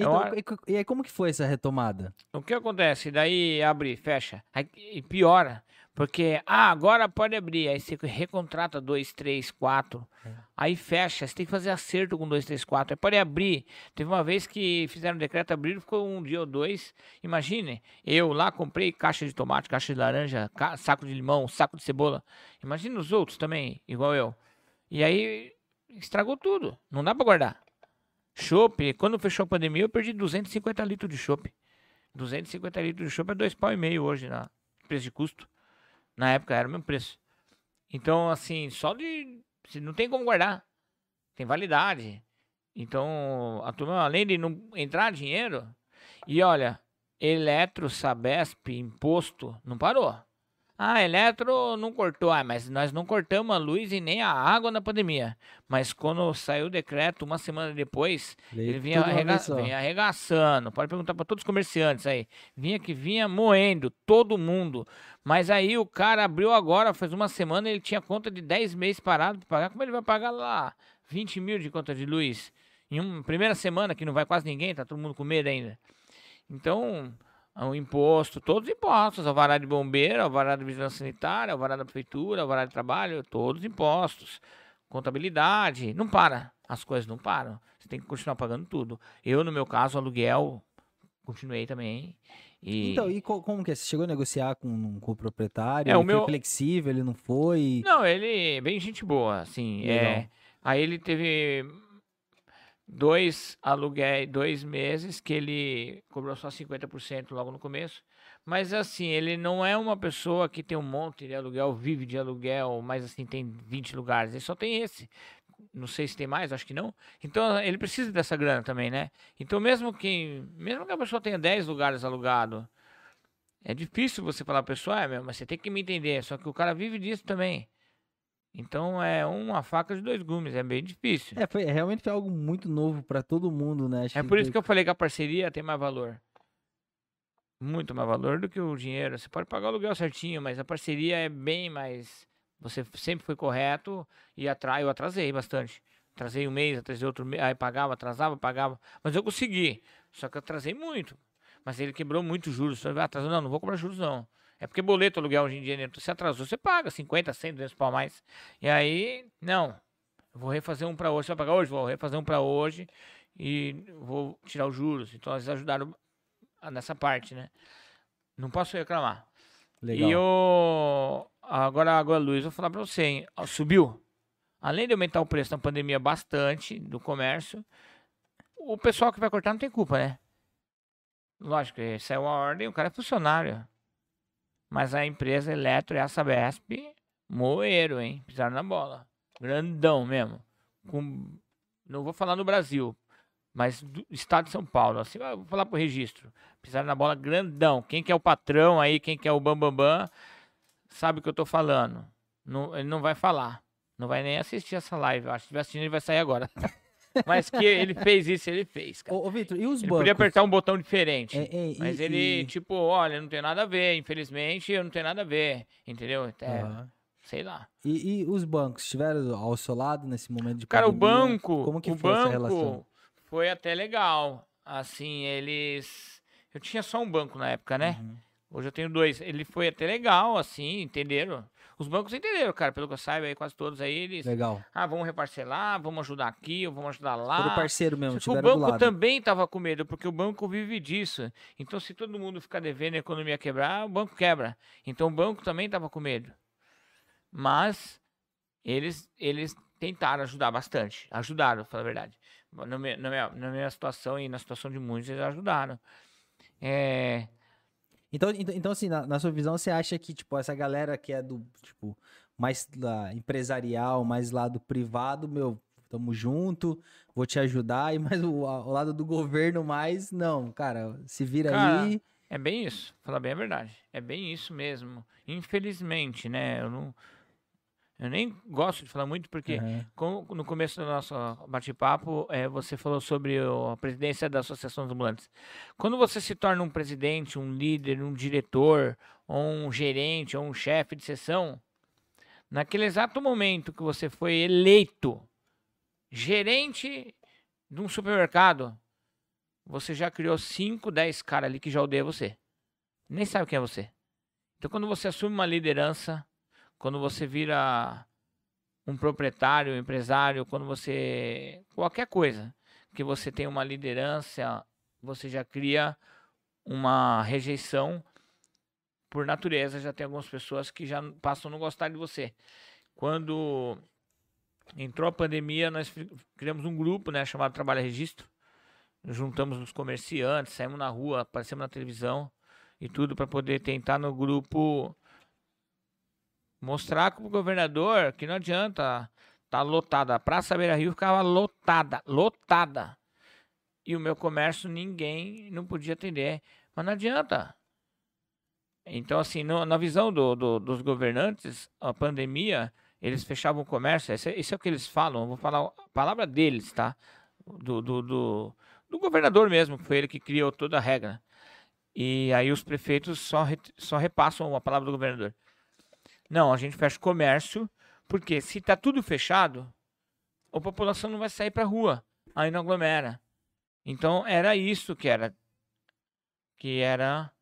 Speaker 1: Então, e aí, como que foi essa retomada?
Speaker 2: O que acontece? Daí abre, fecha, aí, e piora. Porque, ah, agora pode abrir. Aí você recontrata 2, 3, 4. Aí fecha. Você tem que fazer acerto com 2, 3, 4. Aí pode abrir. Teve uma vez que fizeram um decreto abrir, ficou um dia ou dois. Imagine, eu lá comprei caixa de tomate, caixa de laranja, saco de limão, saco de cebola. Imagine os outros também, igual eu. E aí estragou tudo. Não dá pra guardar. Chopp, quando fechou a pandemia, eu perdi 250 litros de chopp. 250 litros de chopp é dois pau e meio hoje na preço de custo. Na época era o mesmo preço. Então, assim, só de. Não tem como guardar. Tem validade. Então, a turma, além de não entrar dinheiro. E olha, Eletro, Sabesp, imposto, não parou. Ah, Eletro não cortou. Ah, mas nós não cortamos a luz e nem a água na pandemia. Mas quando saiu o decreto, uma semana depois,
Speaker 1: Veio
Speaker 2: ele vinha, arrega vinha arregaçando. Pode perguntar para todos os comerciantes aí. Vinha que vinha moendo, todo mundo. Mas aí o cara abriu agora, faz uma semana, ele tinha conta de 10 meses parado para pagar. Como ele vai pagar lá 20 mil de conta de luz? Em uma primeira semana que não vai quase ninguém, tá todo mundo com medo ainda. Então, o imposto, todos os impostos, alvará de bombeiro, alvará de vigilância sanitária, alvará da prefeitura, alvará de trabalho, todos os impostos. Contabilidade, não para. As coisas não param. Você tem que continuar pagando tudo. Eu, no meu caso, aluguel, continuei também. E...
Speaker 1: Então, e co- como que é? Você chegou a negociar com, com o proprietário?
Speaker 2: É, o meu-
Speaker 1: flexível, ele não foi?
Speaker 2: Não, ele é bem gente boa, assim.
Speaker 1: Legal.
Speaker 2: É, aí ele teve dois aluguéis, dois meses que ele cobrou só 50% logo no começo. Mas assim, ele não é uma pessoa que tem um monte de aluguel, vive de aluguel, mas assim, tem 20 lugares. Ele só tem esse. Não sei se tem mais, acho que não. Então ele precisa dessa grana também, né? Então mesmo que, mesmo que a pessoa tenha 10 lugares alugados, é difícil você falar, pessoal, é, meu, mas você tem que me entender. Só que o cara vive disso também. Então é uma faca de dois gumes, é bem difícil.
Speaker 1: É, foi, realmente foi algo muito novo pra todo mundo, né? Acho
Speaker 2: É por isso que eu falei que a parceria tem mais valor. Muito mais valor do que o dinheiro. Você pode pagar o aluguel certinho, mas a parceria é bem mais. Você sempre foi correto e atra... eu atrasei bastante. Atrasei um mês, atrasei outro mês, aí pagava, atrasava, pagava. Mas eu consegui. Só que eu atrasei muito. Mas ele quebrou muito juros. Vai atrasar, não, não vou cobrar juros, não. É porque boleto aluguel hoje em dia, né? você atrasou, você paga 50, 100, 200 pau mais. E aí, não. Eu vou refazer um pra hoje. Você vai pagar hoje? Vou refazer um pra hoje e vou tirar os juros. Então eles ajudaram nessa parte, né? Não posso reclamar.
Speaker 1: Legal.
Speaker 2: E o agora a água luz, vou falar pra você, hein? Subiu. Além de aumentar o preço na pandemia bastante do comércio, o pessoal que vai cortar não tem culpa, né? Lógico, saiu a ordem, o cara é funcionário. Mas a empresa Eletro e a Sabesp moeram, hein? Pisaram na bola. Grandão mesmo. Com... Não vou falar no Brasil, mas do estado de São Paulo. Assim, vou falar pro registro. Pisaram na bola grandão. Quem que é o patrão aí, quem que é o bambambam, bam, bam, sabe o que eu tô falando. Não, ele não vai falar. Não vai nem assistir essa live. Acho que se estiver assistindo, ele vai sair agora. [LAUGHS] mas que ele fez isso, ele fez, cara.
Speaker 1: Ô, ô Vitor, e os
Speaker 2: Ele
Speaker 1: bancos?
Speaker 2: podia apertar um botão diferente.
Speaker 1: É, é,
Speaker 2: Mas
Speaker 1: e-
Speaker 2: ele,
Speaker 1: e-
Speaker 2: tipo, olha, não tem nada a ver, infelizmente, eu não tenho nada a ver, entendeu? É,
Speaker 1: Aham.
Speaker 2: sei lá.
Speaker 1: E, e os bancos estiveram ao seu lado nesse momento de
Speaker 2: Cara, o
Speaker 1: pandemia?
Speaker 2: banco,
Speaker 1: Como que
Speaker 2: o
Speaker 1: foi essa
Speaker 2: banco
Speaker 1: relação?
Speaker 2: foi até legal. Assim, eles... Eu tinha só um banco na época, né?
Speaker 1: Uhum.
Speaker 2: Hoje eu tenho dois. Ele foi até legal, assim, entenderam? Os bancos entenderam, cara, pelo que eu saiba, aí quase todos aí, eles...
Speaker 1: Legal.
Speaker 2: Ah, vamos reparcelar, vamos ajudar aqui, vamos ajudar lá.
Speaker 1: Foram parceiro mesmo,
Speaker 2: que o banco também estava com medo, porque o banco vive disso. Então, se todo mundo ficar devendo e a economia quebrar, o banco quebra. Então, o banco também estava com medo. Mas eles, eles tentaram ajudar bastante. Ajudaram, falar a verdade. Na minha, na, minha, na minha situação e na situação de muitos, eles ajudaram. É,
Speaker 1: Então, então, então, assim, na, na sua visão, você acha que, tipo, essa galera que é do, tipo, mais lá, empresarial, mais lado privado, meu, tamo junto, vou te ajudar, e mais o, o lado do governo, mais, não, cara, se vira
Speaker 2: Cara,
Speaker 1: aí.
Speaker 2: É bem isso, falar bem a verdade. É bem isso mesmo. Infelizmente, né? Eu não. Eu nem gosto de falar muito porque como no começo do nosso bate-papo, eh, você falou sobre o- a presidência da Associação dos Ambulantes. Quando você se torna um presidente, um líder, um diretor, ou um gerente, ou um chefe de seção, naquele exato momento que você foi eleito gerente de um supermercado, você já criou 5, 10 caras ali que já odeiam você. Nem sabe quem é você. Então, quando você assume uma liderança, quando você vira um proprietário, um empresário, quando você. qualquer coisa que você tem uma liderança, você já cria uma rejeição por natureza. Já tem algumas pessoas que já passam a não gostar de você. Quando entrou a pandemia, nós criamos um grupo né, chamado Trabalho Registro. Juntamos os comerciantes, saímos na rua, aparecemos na televisão e tudo para poder tentar no grupo mostrar para o governador que não adianta tá lotada. A Praça Beira Rio ficava lotada, lotada. E o meu comércio ninguém não podia atender. Mas não adianta. Então, assim, no, na visão do, do, dos governantes, a pandemia, eles fechavam o comércio. Isso é, é o que eles falam. Eu vou falar a palavra deles, tá? Do, do, do, do governador mesmo, que foi ele que criou toda a regra. E aí os prefeitos só, re, só repassam a palavra do governador. Não, a gente fecha o comércio, porque se está tudo fechado, a população não vai sair para rua, aí não aglomera. Então era isso que era que era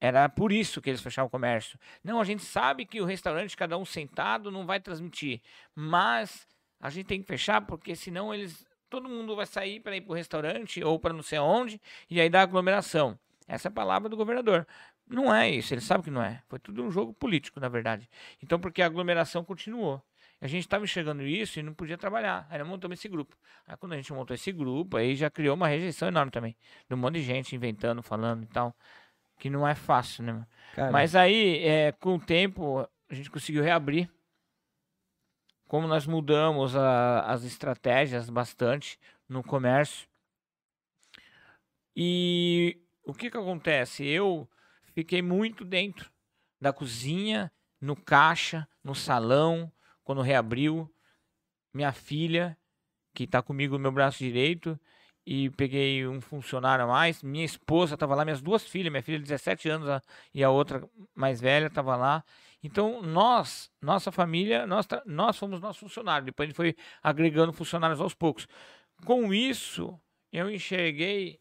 Speaker 2: era por isso que eles fechavam o comércio. Não, a gente sabe que o restaurante cada um sentado não vai transmitir, mas a gente tem que fechar porque senão eles todo mundo vai sair para ir para o restaurante ou para não sei onde e aí dá aglomeração. Essa é a palavra do governador. Não é isso, ele sabe que não é. Foi tudo um jogo político, na verdade. Então, porque a aglomeração continuou. A gente estava enxergando isso e não podia trabalhar. Aí nós montamos esse grupo. Aí quando a gente montou esse grupo, aí já criou uma rejeição enorme também. De um monte de gente inventando, falando e tal. Que não é fácil, né? Mas aí, é, com o tempo, a gente conseguiu reabrir. Como nós mudamos a, as estratégias bastante no comércio. E o que que acontece? Eu fiquei muito dentro da cozinha, no caixa, no salão, quando reabriu. Minha filha, que está comigo no meu braço direito, e peguei um funcionário a mais. Minha esposa estava lá, minhas duas filhas, minha filha de 17 anos e a outra mais velha estava lá. Então, nós, nossa família, nós, nós fomos nossos funcionários. Depois a gente foi agregando funcionários aos poucos. Com isso, eu enxerguei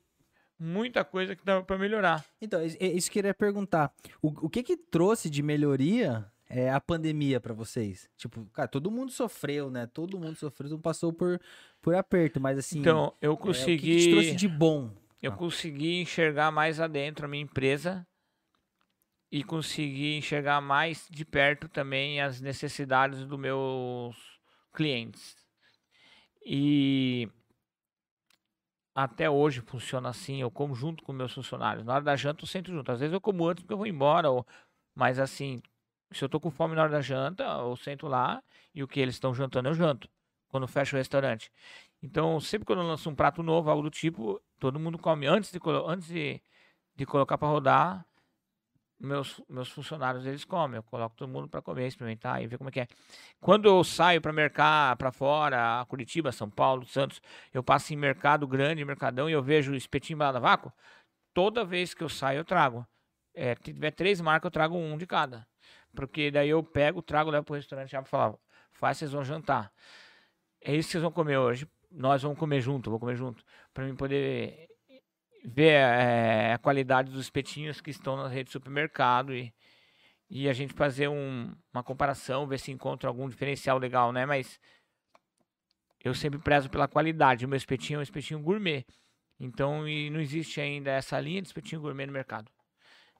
Speaker 2: muita coisa que dava para melhorar.
Speaker 1: Então, isso que eu queria perguntar. O, o que que trouxe de melhoria é, a pandemia para vocês? Tipo, cara, todo mundo sofreu, né? Todo mundo sofreu, não passou por, por aperto, mas assim...
Speaker 2: Então, eu consegui... É, o que,
Speaker 1: que trouxe de bom?
Speaker 2: Eu ah. consegui enxergar mais adentro a minha empresa e consegui enxergar mais de perto também as necessidades dos meus clientes. E até hoje funciona assim, eu como junto com meus funcionários. Na hora da janta eu sento junto. Às vezes eu como antes porque eu vou embora, ou... mas assim, se eu tô com fome na hora da janta, eu sento lá e o que eles estão jantando eu janto. Quando fecha o restaurante. Então, sempre que eu lanço um prato novo, algo do tipo, todo mundo come. Antes de, antes de, de colocar para rodar, meus, meus funcionários eles comem. Eu coloco todo mundo para comer, experimentar e ver como é que é. Quando eu saio para mercar para fora, Curitiba, São Paulo, Santos, eu passo em mercado grande, mercadão e eu vejo espetinho balada vácuo. Toda vez que eu saio, eu trago. É, se tiver três marcas, eu trago um de cada. Porque daí eu pego, trago, levo pro restaurante já para falar, faz, vocês vão jantar. É isso que vocês vão comer hoje. Nós vamos comer junto, vou comer junto. Para mim poder ver é, a qualidade dos espetinhos que estão na rede de supermercado e, e a gente fazer um, uma comparação, ver se encontra algum diferencial legal, né? Mas eu sempre prezo pela qualidade. O meu espetinho é um espetinho gourmet. Então, e não existe ainda essa linha de espetinho gourmet no mercado.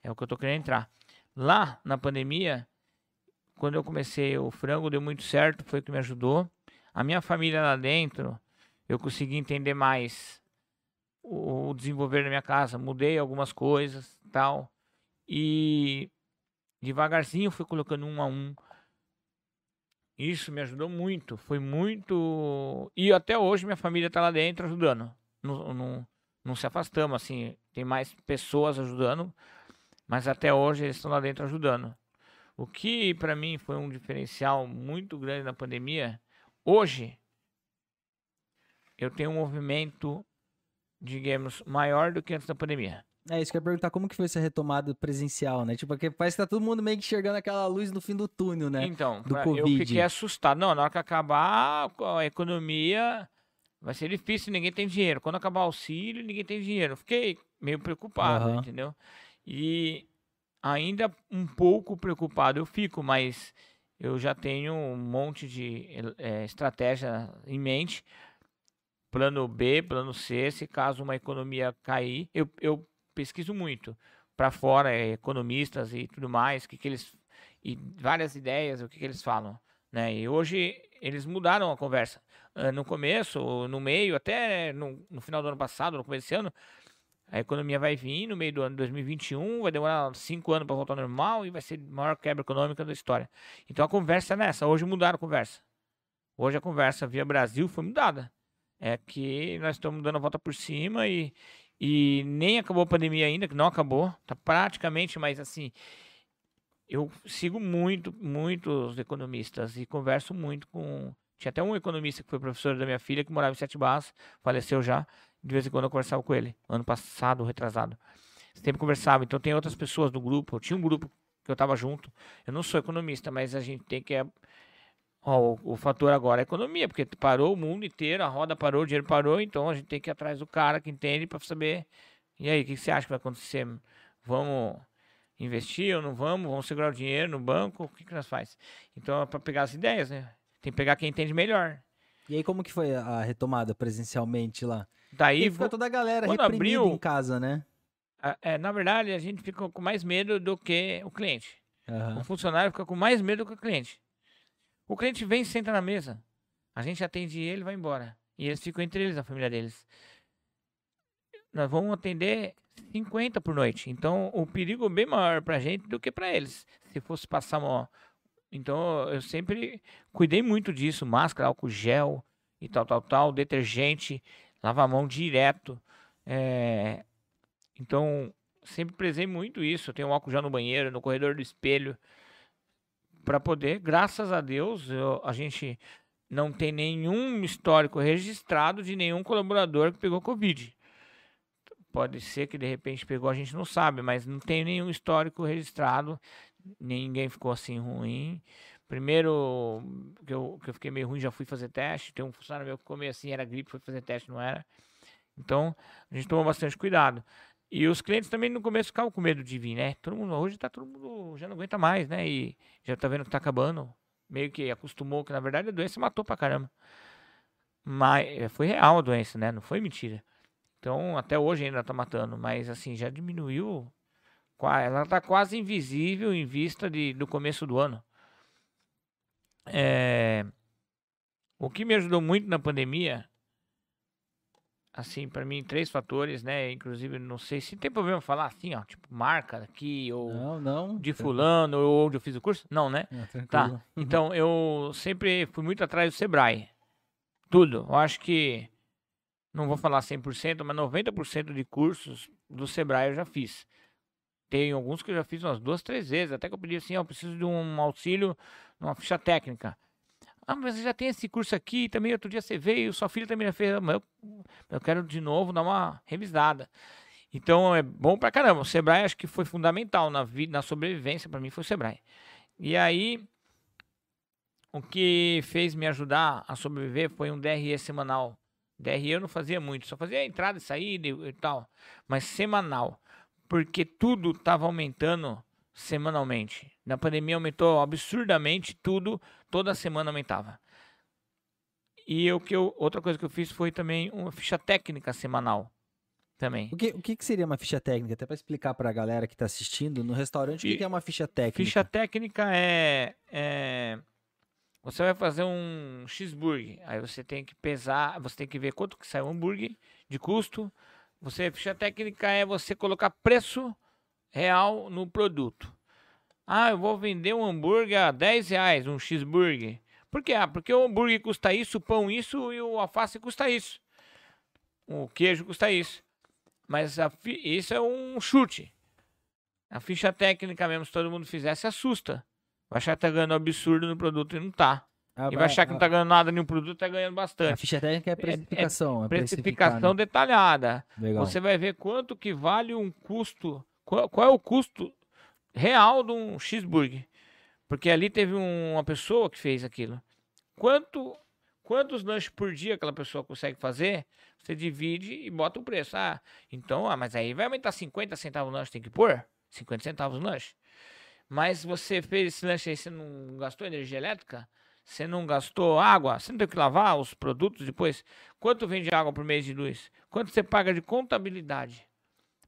Speaker 2: É o que eu tô querendo entrar. Lá na pandemia, quando eu comecei o frango, deu muito certo, foi o que me ajudou. A minha família lá dentro, eu consegui entender mais o desenvolver da minha casa, mudei algumas coisas, tal. E devagarzinho fui colocando um a um. Isso me ajudou muito, foi muito. E até hoje minha família está lá dentro ajudando. Não, não, não se afastamos, assim, tem mais pessoas ajudando, mas até hoje eles estão lá dentro ajudando. O que para mim foi um diferencial muito grande na pandemia, hoje eu tenho um movimento digamos, maior do que antes da pandemia.
Speaker 1: É isso que eu ia perguntar, como que foi essa retomada presencial, né? Tipo, porque parece que tá todo mundo meio que enxergando aquela luz no fim do túnel, né?
Speaker 2: Então, do pra, eu fiquei assustado. Não, na hora que acabar a economia, vai ser difícil, ninguém tem dinheiro. Quando acabar o auxílio, ninguém tem dinheiro. Fiquei meio preocupado, uhum. entendeu? E ainda um pouco preocupado eu fico, mas eu já tenho um monte de é, estratégia em mente plano B, plano C, se caso uma economia cair, eu, eu pesquiso muito para fora, é, economistas e tudo mais, que, que eles e várias ideias, o que, que eles falam, né? E hoje eles mudaram a conversa. Uh, no começo, no meio, até no, no, final do ano passado, no começo desse ano, a economia vai vir no meio do ano 2021, vai demorar cinco anos para voltar ao normal e vai ser a maior quebra econômica da história. Então a conversa é nessa. Hoje mudaram a conversa. Hoje a conversa via Brasil foi mudada é que nós estamos dando a volta por cima e, E nem acabou a pandemia ainda, que não acabou, tá praticamente, mas assim, eu sigo muito, muitos economistas e converso muito com. Tinha até um economista que foi professor da minha filha que morava em Sete Barras, faleceu já. De vez em quando eu conversava com ele, ano passado, retrasado. Sempre conversava. Então tem outras pessoas do grupo. Eu tinha um grupo que eu estava junto. Eu não sou economista, mas a gente tem que. Ó, o, o, fator agora é economia, porque parou o mundo inteiro, a roda parou, o dinheiro parou, então a gente tem que ir atrás do cara que entende para saber. E aí, o que, que você acha que vai acontecer? Vamos investir ou não vamos? Vamos segurar o dinheiro no banco? O que, que nós faz? Então é para pegar as ideias, né? Tem que pegar quem entende melhor.
Speaker 1: E aí, como que foi a retomada presencialmente lá?
Speaker 2: Daí
Speaker 1: ficou toda a galera reprimida abriu, em casa, né?
Speaker 2: É, na verdade, a gente ficou com mais medo do que o cliente. Uhum. O funcionário fica com mais medo do que o cliente. O cliente vem senta na mesa. A gente atende ele vai embora. E eles ficam entre eles, a família deles. Nós vamos atender 50 por noite. Então, o perigo é bem maior pra gente do que para eles. Se fosse passar uma... Então, eu sempre cuidei muito disso. Máscara, álcool gel e tal, tal, tal. Detergente, lavar a mão direto. É... Então, sempre prezei muito isso. Eu tenho um álcool já no banheiro, no corredor do espelho. Para poder, graças a Deus, eu, a gente não tem nenhum histórico registrado de nenhum colaborador que pegou Covid. Pode ser que de repente pegou, a gente não sabe, mas não tem nenhum histórico registrado. Ninguém ficou assim ruim. Primeiro que eu, que eu fiquei meio ruim, já fui fazer teste. Tem um funcionário meu que meio assim, era gripe, foi fazer teste, não era. Então, a gente tomou bastante cuidado. E os clientes também no começo ficavam com medo de vir, né? Todo mundo, hoje tá todo mundo, já não aguenta mais, né? E já tá vendo que tá acabando. Meio que acostumou que na verdade a doença matou pra caramba. Mas eh, foi real a doença, né? Não foi mentira. Então, até hoje ainda tá matando, mas assim, já diminuiu. Ela tá quase invisível em vista de, do começo do ano. É, o que me ajudou muito na pandemia, assim, para mim, três fatores, né? Inclusive, não sei se tem problema falar assim, ó, tipo, marca aqui, ou
Speaker 1: não, não,
Speaker 2: de fulano, ou onde eu fiz o curso. Não, né? É, tá. [LAUGHS] Então, eu sempre fui muito atrás do Sebrae. Tudo. Eu acho que não vou falar 100%, mas 90% de cursos do Sebrae eu já fiz. Tem alguns que eu já fiz umas duas, três vezes, até que eu pedi assim, ó, eu preciso de um auxílio, uma ficha técnica. Ah, mas você já tem esse curso aqui, também outro dia você veio, sua filha também já fez, mas eu, eu quero de novo dar uma revisada. Então é bom pra caramba. O Sebrae acho que foi fundamental na vida, na sobrevivência para mim foi o Sebrae. E aí o que fez me ajudar a sobreviver foi um DRE semanal DRE eu não fazia muito, só fazia entrada e saída e tal, mas semanal, porque tudo estava aumentando semanalmente. Na pandemia aumentou absurdamente tudo, toda semana aumentava. E o que eu, outra coisa que eu fiz foi também uma ficha técnica semanal. Também.
Speaker 1: O que, o que seria uma ficha técnica? Até para explicar para a galera que está assistindo no restaurante, o que é uma ficha técnica?
Speaker 2: Ficha técnica é, é você vai fazer um cheeseburger, aí você tem que pesar, você tem que ver quanto que sai o hambúrguer de custo. Você ficha técnica é você colocar preço real no produto. Ah, eu vou vender um hambúrguer a 10 reais, um cheeseburger. Por quê? Ah, porque o hambúrguer custa isso, o pão isso e o alface custa isso. O queijo custa isso. Mas a, isso é um chute. A ficha técnica mesmo, se todo mundo fizesse, assusta. Vai achar que tá ganhando absurdo no produto e não tá. Ah, e vai achar que não tá ganhando nada nenhum produto, tá ganhando bastante. A
Speaker 1: ficha técnica é precificação.
Speaker 2: É, é precificação né? detalhada. Legal. Você vai ver quanto que vale um custo, qual, qual é o custo real de um cheeseburger. Porque ali teve um, uma pessoa que fez aquilo. Quanto, quantos lanches por dia aquela pessoa consegue fazer? Você divide e bota o preço. Ah, então, ah, mas aí vai aumentar 50 centavos o lanche, tem que pôr? 50 centavos o lanche. Mas você fez esse lanche aí, você não gastou energia elétrica? Você não gastou água? Você não tem que lavar os produtos depois? Quanto vende água por mês de luz? Quanto você paga de contabilidade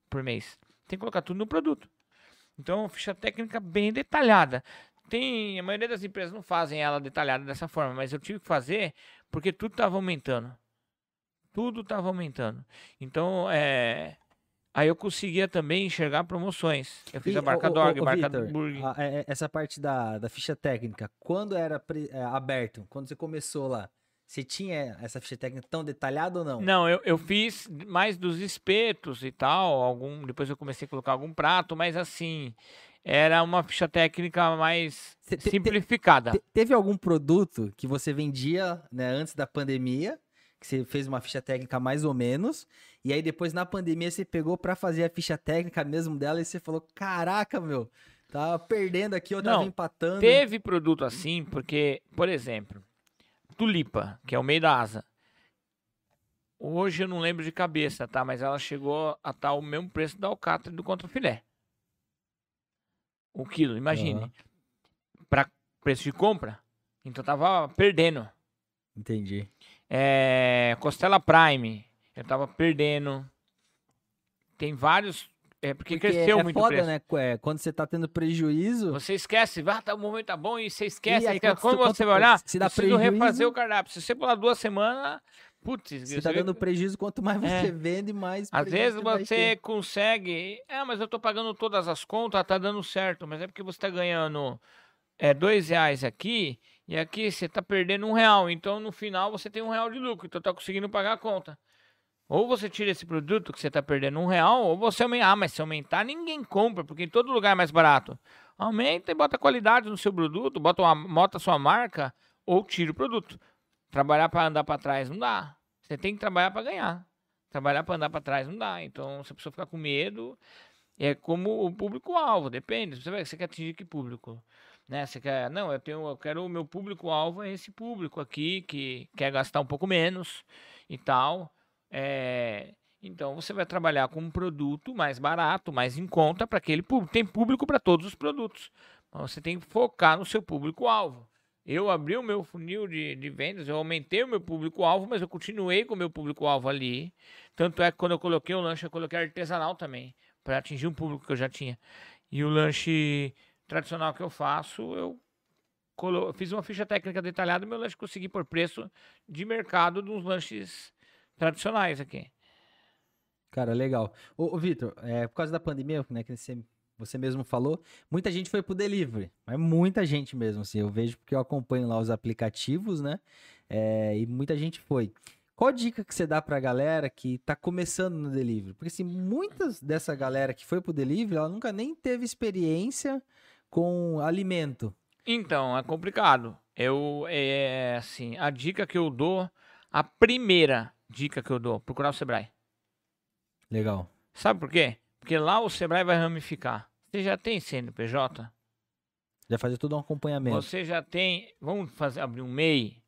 Speaker 2: por mês? Tem que colocar tudo no produto. Então, ficha técnica bem detalhada. Tem, a maioria das empresas não fazem ela detalhada dessa forma, mas eu tive que fazer porque tudo estava aumentando. Tudo estava aumentando. Então, é, Aí eu conseguia também enxergar promoções. Eu fiz e, a marca Dog, a marca Victor, Burger.
Speaker 1: É, essa parte da, da ficha técnica, quando era é, aberto, quando você começou lá, Você tinha essa ficha técnica tão detalhada ou não?
Speaker 2: Não, eu, eu fiz mais dos espetos e tal, algum, depois eu comecei a colocar algum prato, mas assim, era uma ficha técnica mais
Speaker 1: Te- te-
Speaker 2: simplificada.
Speaker 1: Te- teve algum produto que você vendia né, antes da pandemia, que você fez uma ficha técnica mais ou menos, e aí depois na pandemia você pegou pra fazer a ficha técnica mesmo dela e você falou: caraca, meu, tava perdendo aqui, eu tava
Speaker 2: Não,
Speaker 1: empatando.
Speaker 2: Teve produto assim, porque, por exemplo, tulipa, que é o meio da asa. Hoje eu não lembro de cabeça, tá? Mas ela chegou a estar o mesmo preço da alcatra e do contrafilé. O quilo, imagine.
Speaker 1: Aham.
Speaker 2: Para preço de compra, então tava perdendo.
Speaker 1: Entendi.
Speaker 2: É, Costela Prime, eu tava perdendo. Tem vários. É porque,
Speaker 1: Porque
Speaker 2: cresceu
Speaker 1: é
Speaker 2: muito
Speaker 1: foda,
Speaker 2: preço.
Speaker 1: né? é, Quando você tá tendo prejuízo,
Speaker 2: Você esquece, ah, tá, o momento tá bom, e você esquece.
Speaker 1: E aí, quando
Speaker 2: Quando,
Speaker 1: você-
Speaker 2: vai olhar,
Speaker 1: se dá
Speaker 2: preciso
Speaker 1: prejuízo-
Speaker 2: refazer o cardápio. Se você pular duas semanas, putz,
Speaker 1: você tá dando prejuízo, quanto mais
Speaker 2: É.
Speaker 1: você vende, mais
Speaker 2: Às vezes
Speaker 1: vai
Speaker 2: você consegue. Ah, mas eu tô pagando todas as contas, tá dando certo. Mas é porque você tá ganhando é, dois reais aqui e aqui você tá perdendo um real. Então no final você tem um real de lucro. Então tá conseguindo pagar a conta. Ou você tira esse produto que você tá perdendo um real, ou você aumenta. Ah, mas se aumentar, ninguém compra, porque em todo lugar é mais barato. Aumenta e bota qualidade no seu produto, bota, uma, bota a sua marca, ou tira o produto. Trabalhar para andar para trás não dá. Você tem que trabalhar para ganhar. Trabalhar para andar para trás não dá. Então, se a pessoa ficar com medo, é como o público-alvo, depende. Você, vai, você quer atingir que público? Né? Você quer, não, eu tenho, eu quero o meu público-alvo é esse público aqui que quer gastar um pouco menos e tal. É, então você vai trabalhar com um produto mais barato, mais em conta para aquele público. Tem público para todos os produtos. Mas você tem que focar no seu público-alvo. Eu abri o meu funil de, de vendas, eu aumentei o meu público-alvo, mas eu continuei com o meu público-alvo ali. Tanto é que quando eu coloquei o lanche, eu coloquei artesanal também, para atingir um público que eu já tinha. E o lanche tradicional que eu faço, eu colo- fiz uma ficha técnica detalhada, meu lanche consegui por preço de mercado dos lanches tradicionais aqui.
Speaker 1: Cara, legal. Ô, ô Vitor, é, por causa da pandemia, né, que você, você mesmo falou, muita gente foi pro delivery, mas muita gente mesmo, assim, eu vejo porque eu acompanho lá os aplicativos, né, é, e muita gente foi. Qual a dica que você dá pra galera que tá começando no delivery? Porque, assim, muitas dessa galera que foi pro delivery, ela nunca nem teve experiência com alimento.
Speaker 2: Então, é complicado. Eu, é assim, a dica que eu dou, a primeira dica que eu dou, procurar o Sebrae.
Speaker 1: Legal.
Speaker 2: Sabe por quê? Porque lá o Sebrae vai ramificar. Você já tem CNPJ?
Speaker 1: Já fazer todo um acompanhamento.
Speaker 2: Você já tem. Vamos fazer abrir um MEI.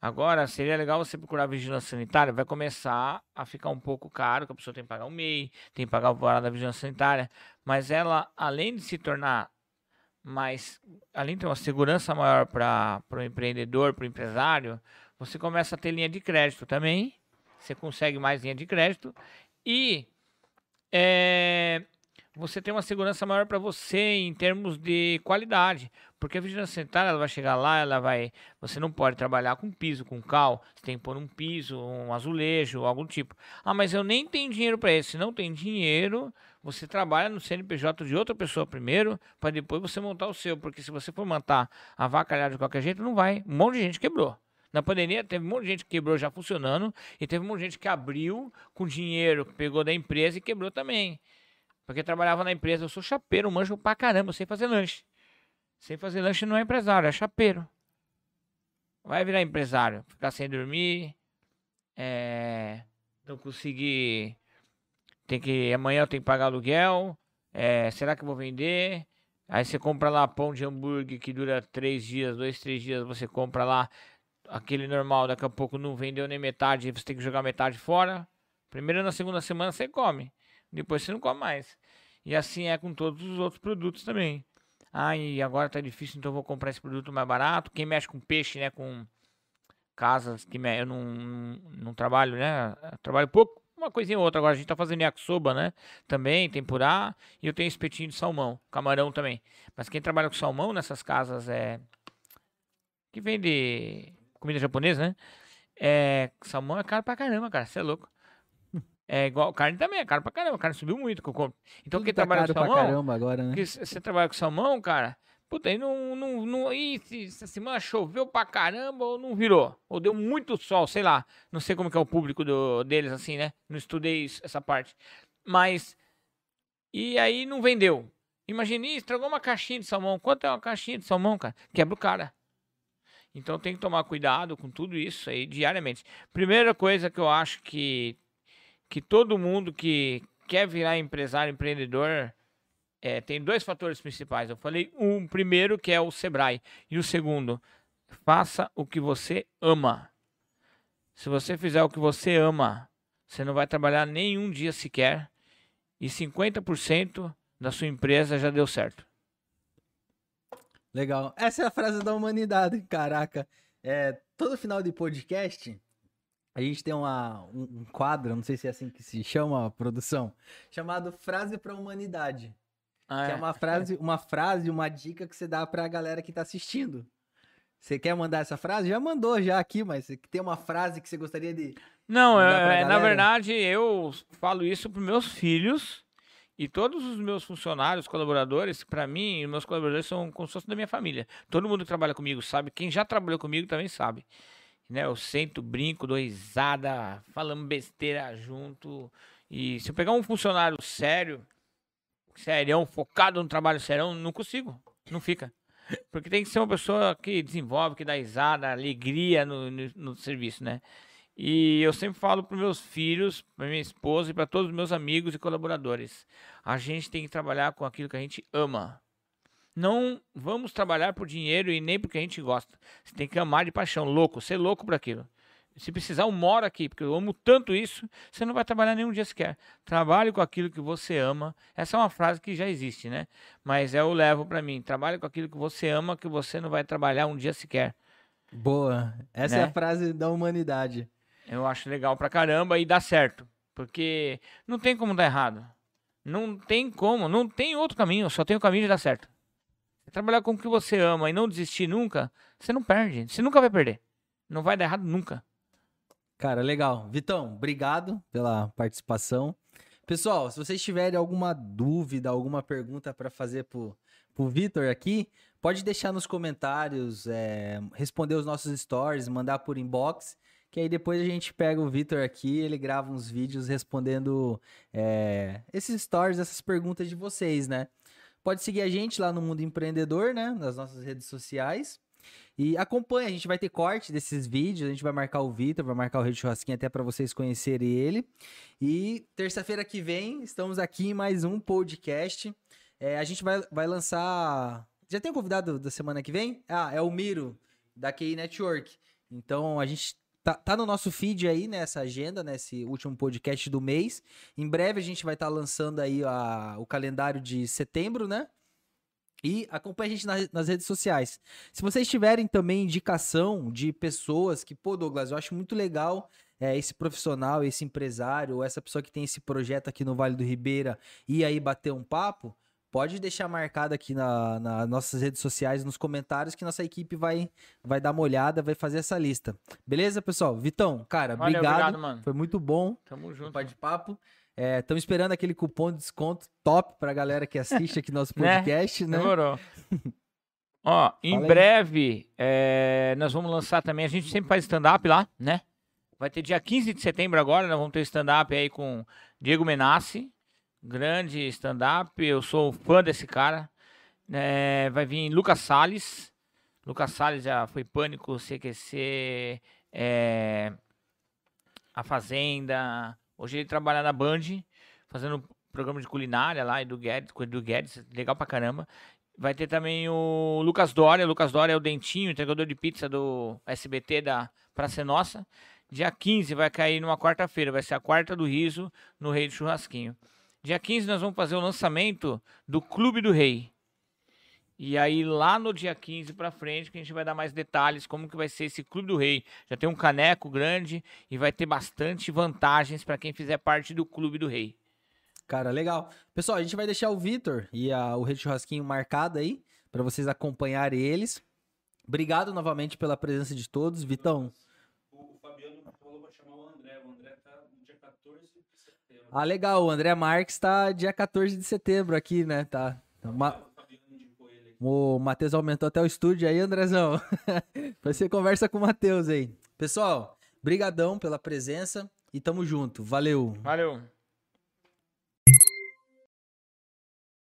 Speaker 2: Agora seria legal você procurar vigilância sanitária. Vai começar a ficar um pouco caro, que a pessoa tem que pagar o MEI, tem que pagar o valor da vigilância sanitária. Mas ela, além de se tornar mais. Além de ter uma segurança maior para o empreendedor, para o empresário, você começa a ter linha de crédito também. Você consegue mais linha de crédito. E é, você tem uma segurança maior para você em termos de qualidade. Porque a vigilância sanitária ela vai chegar lá, ela vai. Você não pode trabalhar com piso, com cal. Você tem que pôr um piso, um azulejo, algum tipo. Ah, mas eu nem tenho dinheiro para isso. Se não tem dinheiro, você trabalha no CNPJ de outra pessoa primeiro, para depois você montar o seu. Porque se você for montar a vacalhar de qualquer jeito, não vai. Um monte de gente quebrou. Na pandemia, teve um monte de gente que quebrou já funcionando, e teve um monte de gente que abriu com dinheiro que pegou da empresa e quebrou também. Porque trabalhava na empresa, eu sou chapeiro, manjo pra caramba, sei fazer lanche. Sem fazer lanche não é empresário, é chapeiro. Vai virar empresário, ficar sem dormir, é, não conseguir. Tem que. Amanhã eu tenho que pagar aluguel. é, será que eu vou vender? Aí você compra lá pão de hambúrguer que dura três dias, dois, três dias, você compra lá aquele normal, daqui a pouco não vendeu nem metade, você tem que jogar metade fora. Primeiro na segunda semana você come, depois você não come mais. E assim é com todos os outros produtos também. Ah, e agora tá difícil, então vou comprar esse produto mais barato. Quem mexe com peixe, né, com casas que me... eu não, não, não trabalho, né? Eu trabalho pouco, uma coisinha ou outra. Agora a gente tá fazendo yakisoba, né? Também, tempurá. E eu tenho espetinho de salmão, camarão também. Mas quem trabalha com salmão nessas casas é. Que vende comida japonesa, né? É. Salmão é caro pra caramba, cara. Você é louco. É igual. Carne também é caro pra caramba. Carne subiu muito. que eu compro. Então
Speaker 1: Tudo
Speaker 2: quem
Speaker 1: tá
Speaker 2: trabalha com
Speaker 1: pra
Speaker 2: salmão.
Speaker 1: caramba agora, né?
Speaker 2: Você trabalha com salmão, cara, Puta, aí não. não, não aí, se, essa semana choveu pra caramba ou não virou. Ou deu muito sol, sei lá. Não sei como que é o público do, deles, assim, né? Não estudei isso, essa parte. Mas. E aí não vendeu. Imagine, estragou uma caixinha de salmão. Quanto é uma caixinha de salmão, cara? Quebra o cara. Então tem que tomar cuidado com tudo isso aí diariamente. Primeira coisa que eu acho que, que todo mundo que quer virar empresário, empreendedor, é, tem dois fatores principais. Eu falei um primeiro que é o Sebrae e o segundo, faça o que você ama. Se você fizer o que você ama, você não vai trabalhar nenhum dia sequer e 50% da sua empresa já deu certo.
Speaker 1: Legal. Essa é a frase da humanidade, caraca. É, todo final de podcast, a gente tem uma, um, um quadro, não sei se é assim que se chama a produção, chamado Frase para a Humanidade. Ah, que é. é uma frase, uma frase, uma dica que você dá para a galera que está assistindo. Você quer mandar essa frase? Já mandou já aqui, mas tem uma frase que você gostaria de.
Speaker 2: Não, é, na verdade, eu falo isso para meus filhos e todos os meus funcionários, colaboradores, para mim, meus colaboradores são como se da minha família. Todo mundo que trabalha comigo sabe. Quem já trabalhou comigo também sabe. Né? Eu sento, brinco, dou risada, falamos besteira junto. E se eu pegar um funcionário sério, serião, focado no trabalho serão, não consigo. Não fica. Porque tem que ser uma pessoa que desenvolve, que dá risada, alegria no, no, no serviço, né? E eu sempre falo para meus filhos, para minha esposa e para todos os meus amigos e colaboradores: a gente tem que trabalhar com aquilo que a gente ama. Não vamos trabalhar por dinheiro e nem porque a gente gosta. Você tem que amar de paixão, louco, ser louco por aquilo. Se precisar, eu moro aqui, porque eu amo tanto isso, você não vai trabalhar nenhum dia sequer. Trabalhe com aquilo que você ama. Essa é uma frase que já existe, né? Mas eu levo para mim. Trabalhe com aquilo que você ama, que você não vai trabalhar um dia sequer.
Speaker 1: Boa. Essa né? é a né? frase da humanidade.
Speaker 2: Eu acho legal pra caramba e dá certo. Porque não tem como dar errado. Não tem como, não tem outro caminho, só tem o caminho de dar certo. Trabalhar com o que você ama e não desistir nunca, você não perde. Você nunca vai perder. Não vai dar errado nunca.
Speaker 1: Cara, legal. Vitão, obrigado pela participação. Pessoal, se vocês tiverem alguma dúvida, alguma pergunta para fazer pro, pro Vitor aqui, pode deixar nos comentários, é, responder os nossos stories, mandar por inbox que aí depois a gente pega o Vitor aqui, ele grava uns vídeos respondendo é, esses stories, essas perguntas de vocês, né? Pode seguir a gente lá no Mundo Empreendedor, né? Nas nossas redes sociais. E acompanha, a gente vai ter corte desses vídeos, a gente vai marcar o Vitor, vai marcar o Rede Churrasquinho até para vocês conhecerem ele. E terça-feira que vem, estamos aqui em mais um podcast. É, a gente vai, vai lançar. Já tem um convidado da semana que vem? Ah, é o Miro, da QI Network. Então a gente Tá, tá, no nosso feed aí, nessa agenda, nesse último podcast do mês. Em breve a gente vai estar tá lançando aí a, o calendário de setembro, né? E acompanhe a gente nas, nas redes sociais. Se vocês tiverem também indicação de pessoas que, pô, Douglas, eu acho muito legal é, esse profissional, esse empresário, ou essa pessoa que tem esse projeto aqui no Vale do Ribeira e aí bater um papo, pode deixar marcado aqui nas na nossas redes sociais, nos comentários, que nossa equipe vai, vai dar uma olhada, vai fazer essa lista. Beleza, pessoal? Vitão, cara, Valeu, obrigado. obrigado mano. Foi muito bom.
Speaker 2: Tamo junto.
Speaker 1: Pai de papo. Estamos é, esperando aquele cupom de desconto top pra galera que assiste aqui nosso [LAUGHS] né? podcast, né? né?
Speaker 2: Demorou. [LAUGHS] Ó, em Fala breve, é, nós vamos lançar também. A gente sempre faz stand-up lá, né? Vai ter dia 15 de setembro agora, nós vamos ter stand-up aí com Diego Menassi, grande stand-up. Eu sou fã desse cara. É, vai vir Lucas Salles. Lucas Salles já foi Pânico, CQC, é, A Fazenda. Hoje ele trabalha na Band, fazendo programa de culinária lá, do Guedes, com Edu Guedes, legal pra caramba. Vai ter também o Lucas Dória. Lucas Dória é o Dentinho, entregador de pizza do SBT da Praça Nossa. Dia 15 vai cair numa quarta-feira, vai ser a quarta do riso no Rei do Churrasquinho. Dia 15 nós vamos fazer o lançamento do Clube do Rei. E aí lá no dia 15 para frente que a gente vai dar mais detalhes como que vai ser esse Clube do Rei. Já tem um caneco grande e vai ter bastante vantagens para quem fizer parte do Clube do Rei.
Speaker 1: Cara, legal. Pessoal, a gente vai deixar o Vitor e a, o Rede Churrasquinho marcado aí para vocês acompanharem eles. Obrigado novamente pela presença de todos, Vitão. Ah, legal. O André Marques tá dia 14 de setembro aqui, né? Tá. Uma... O Matheus aumentou até o estúdio aí, Andrezão. [LAUGHS] Você conversa com o Matheus aí. Pessoal, brigadão pela presença e tamo junto. Valeu.
Speaker 2: Valeu.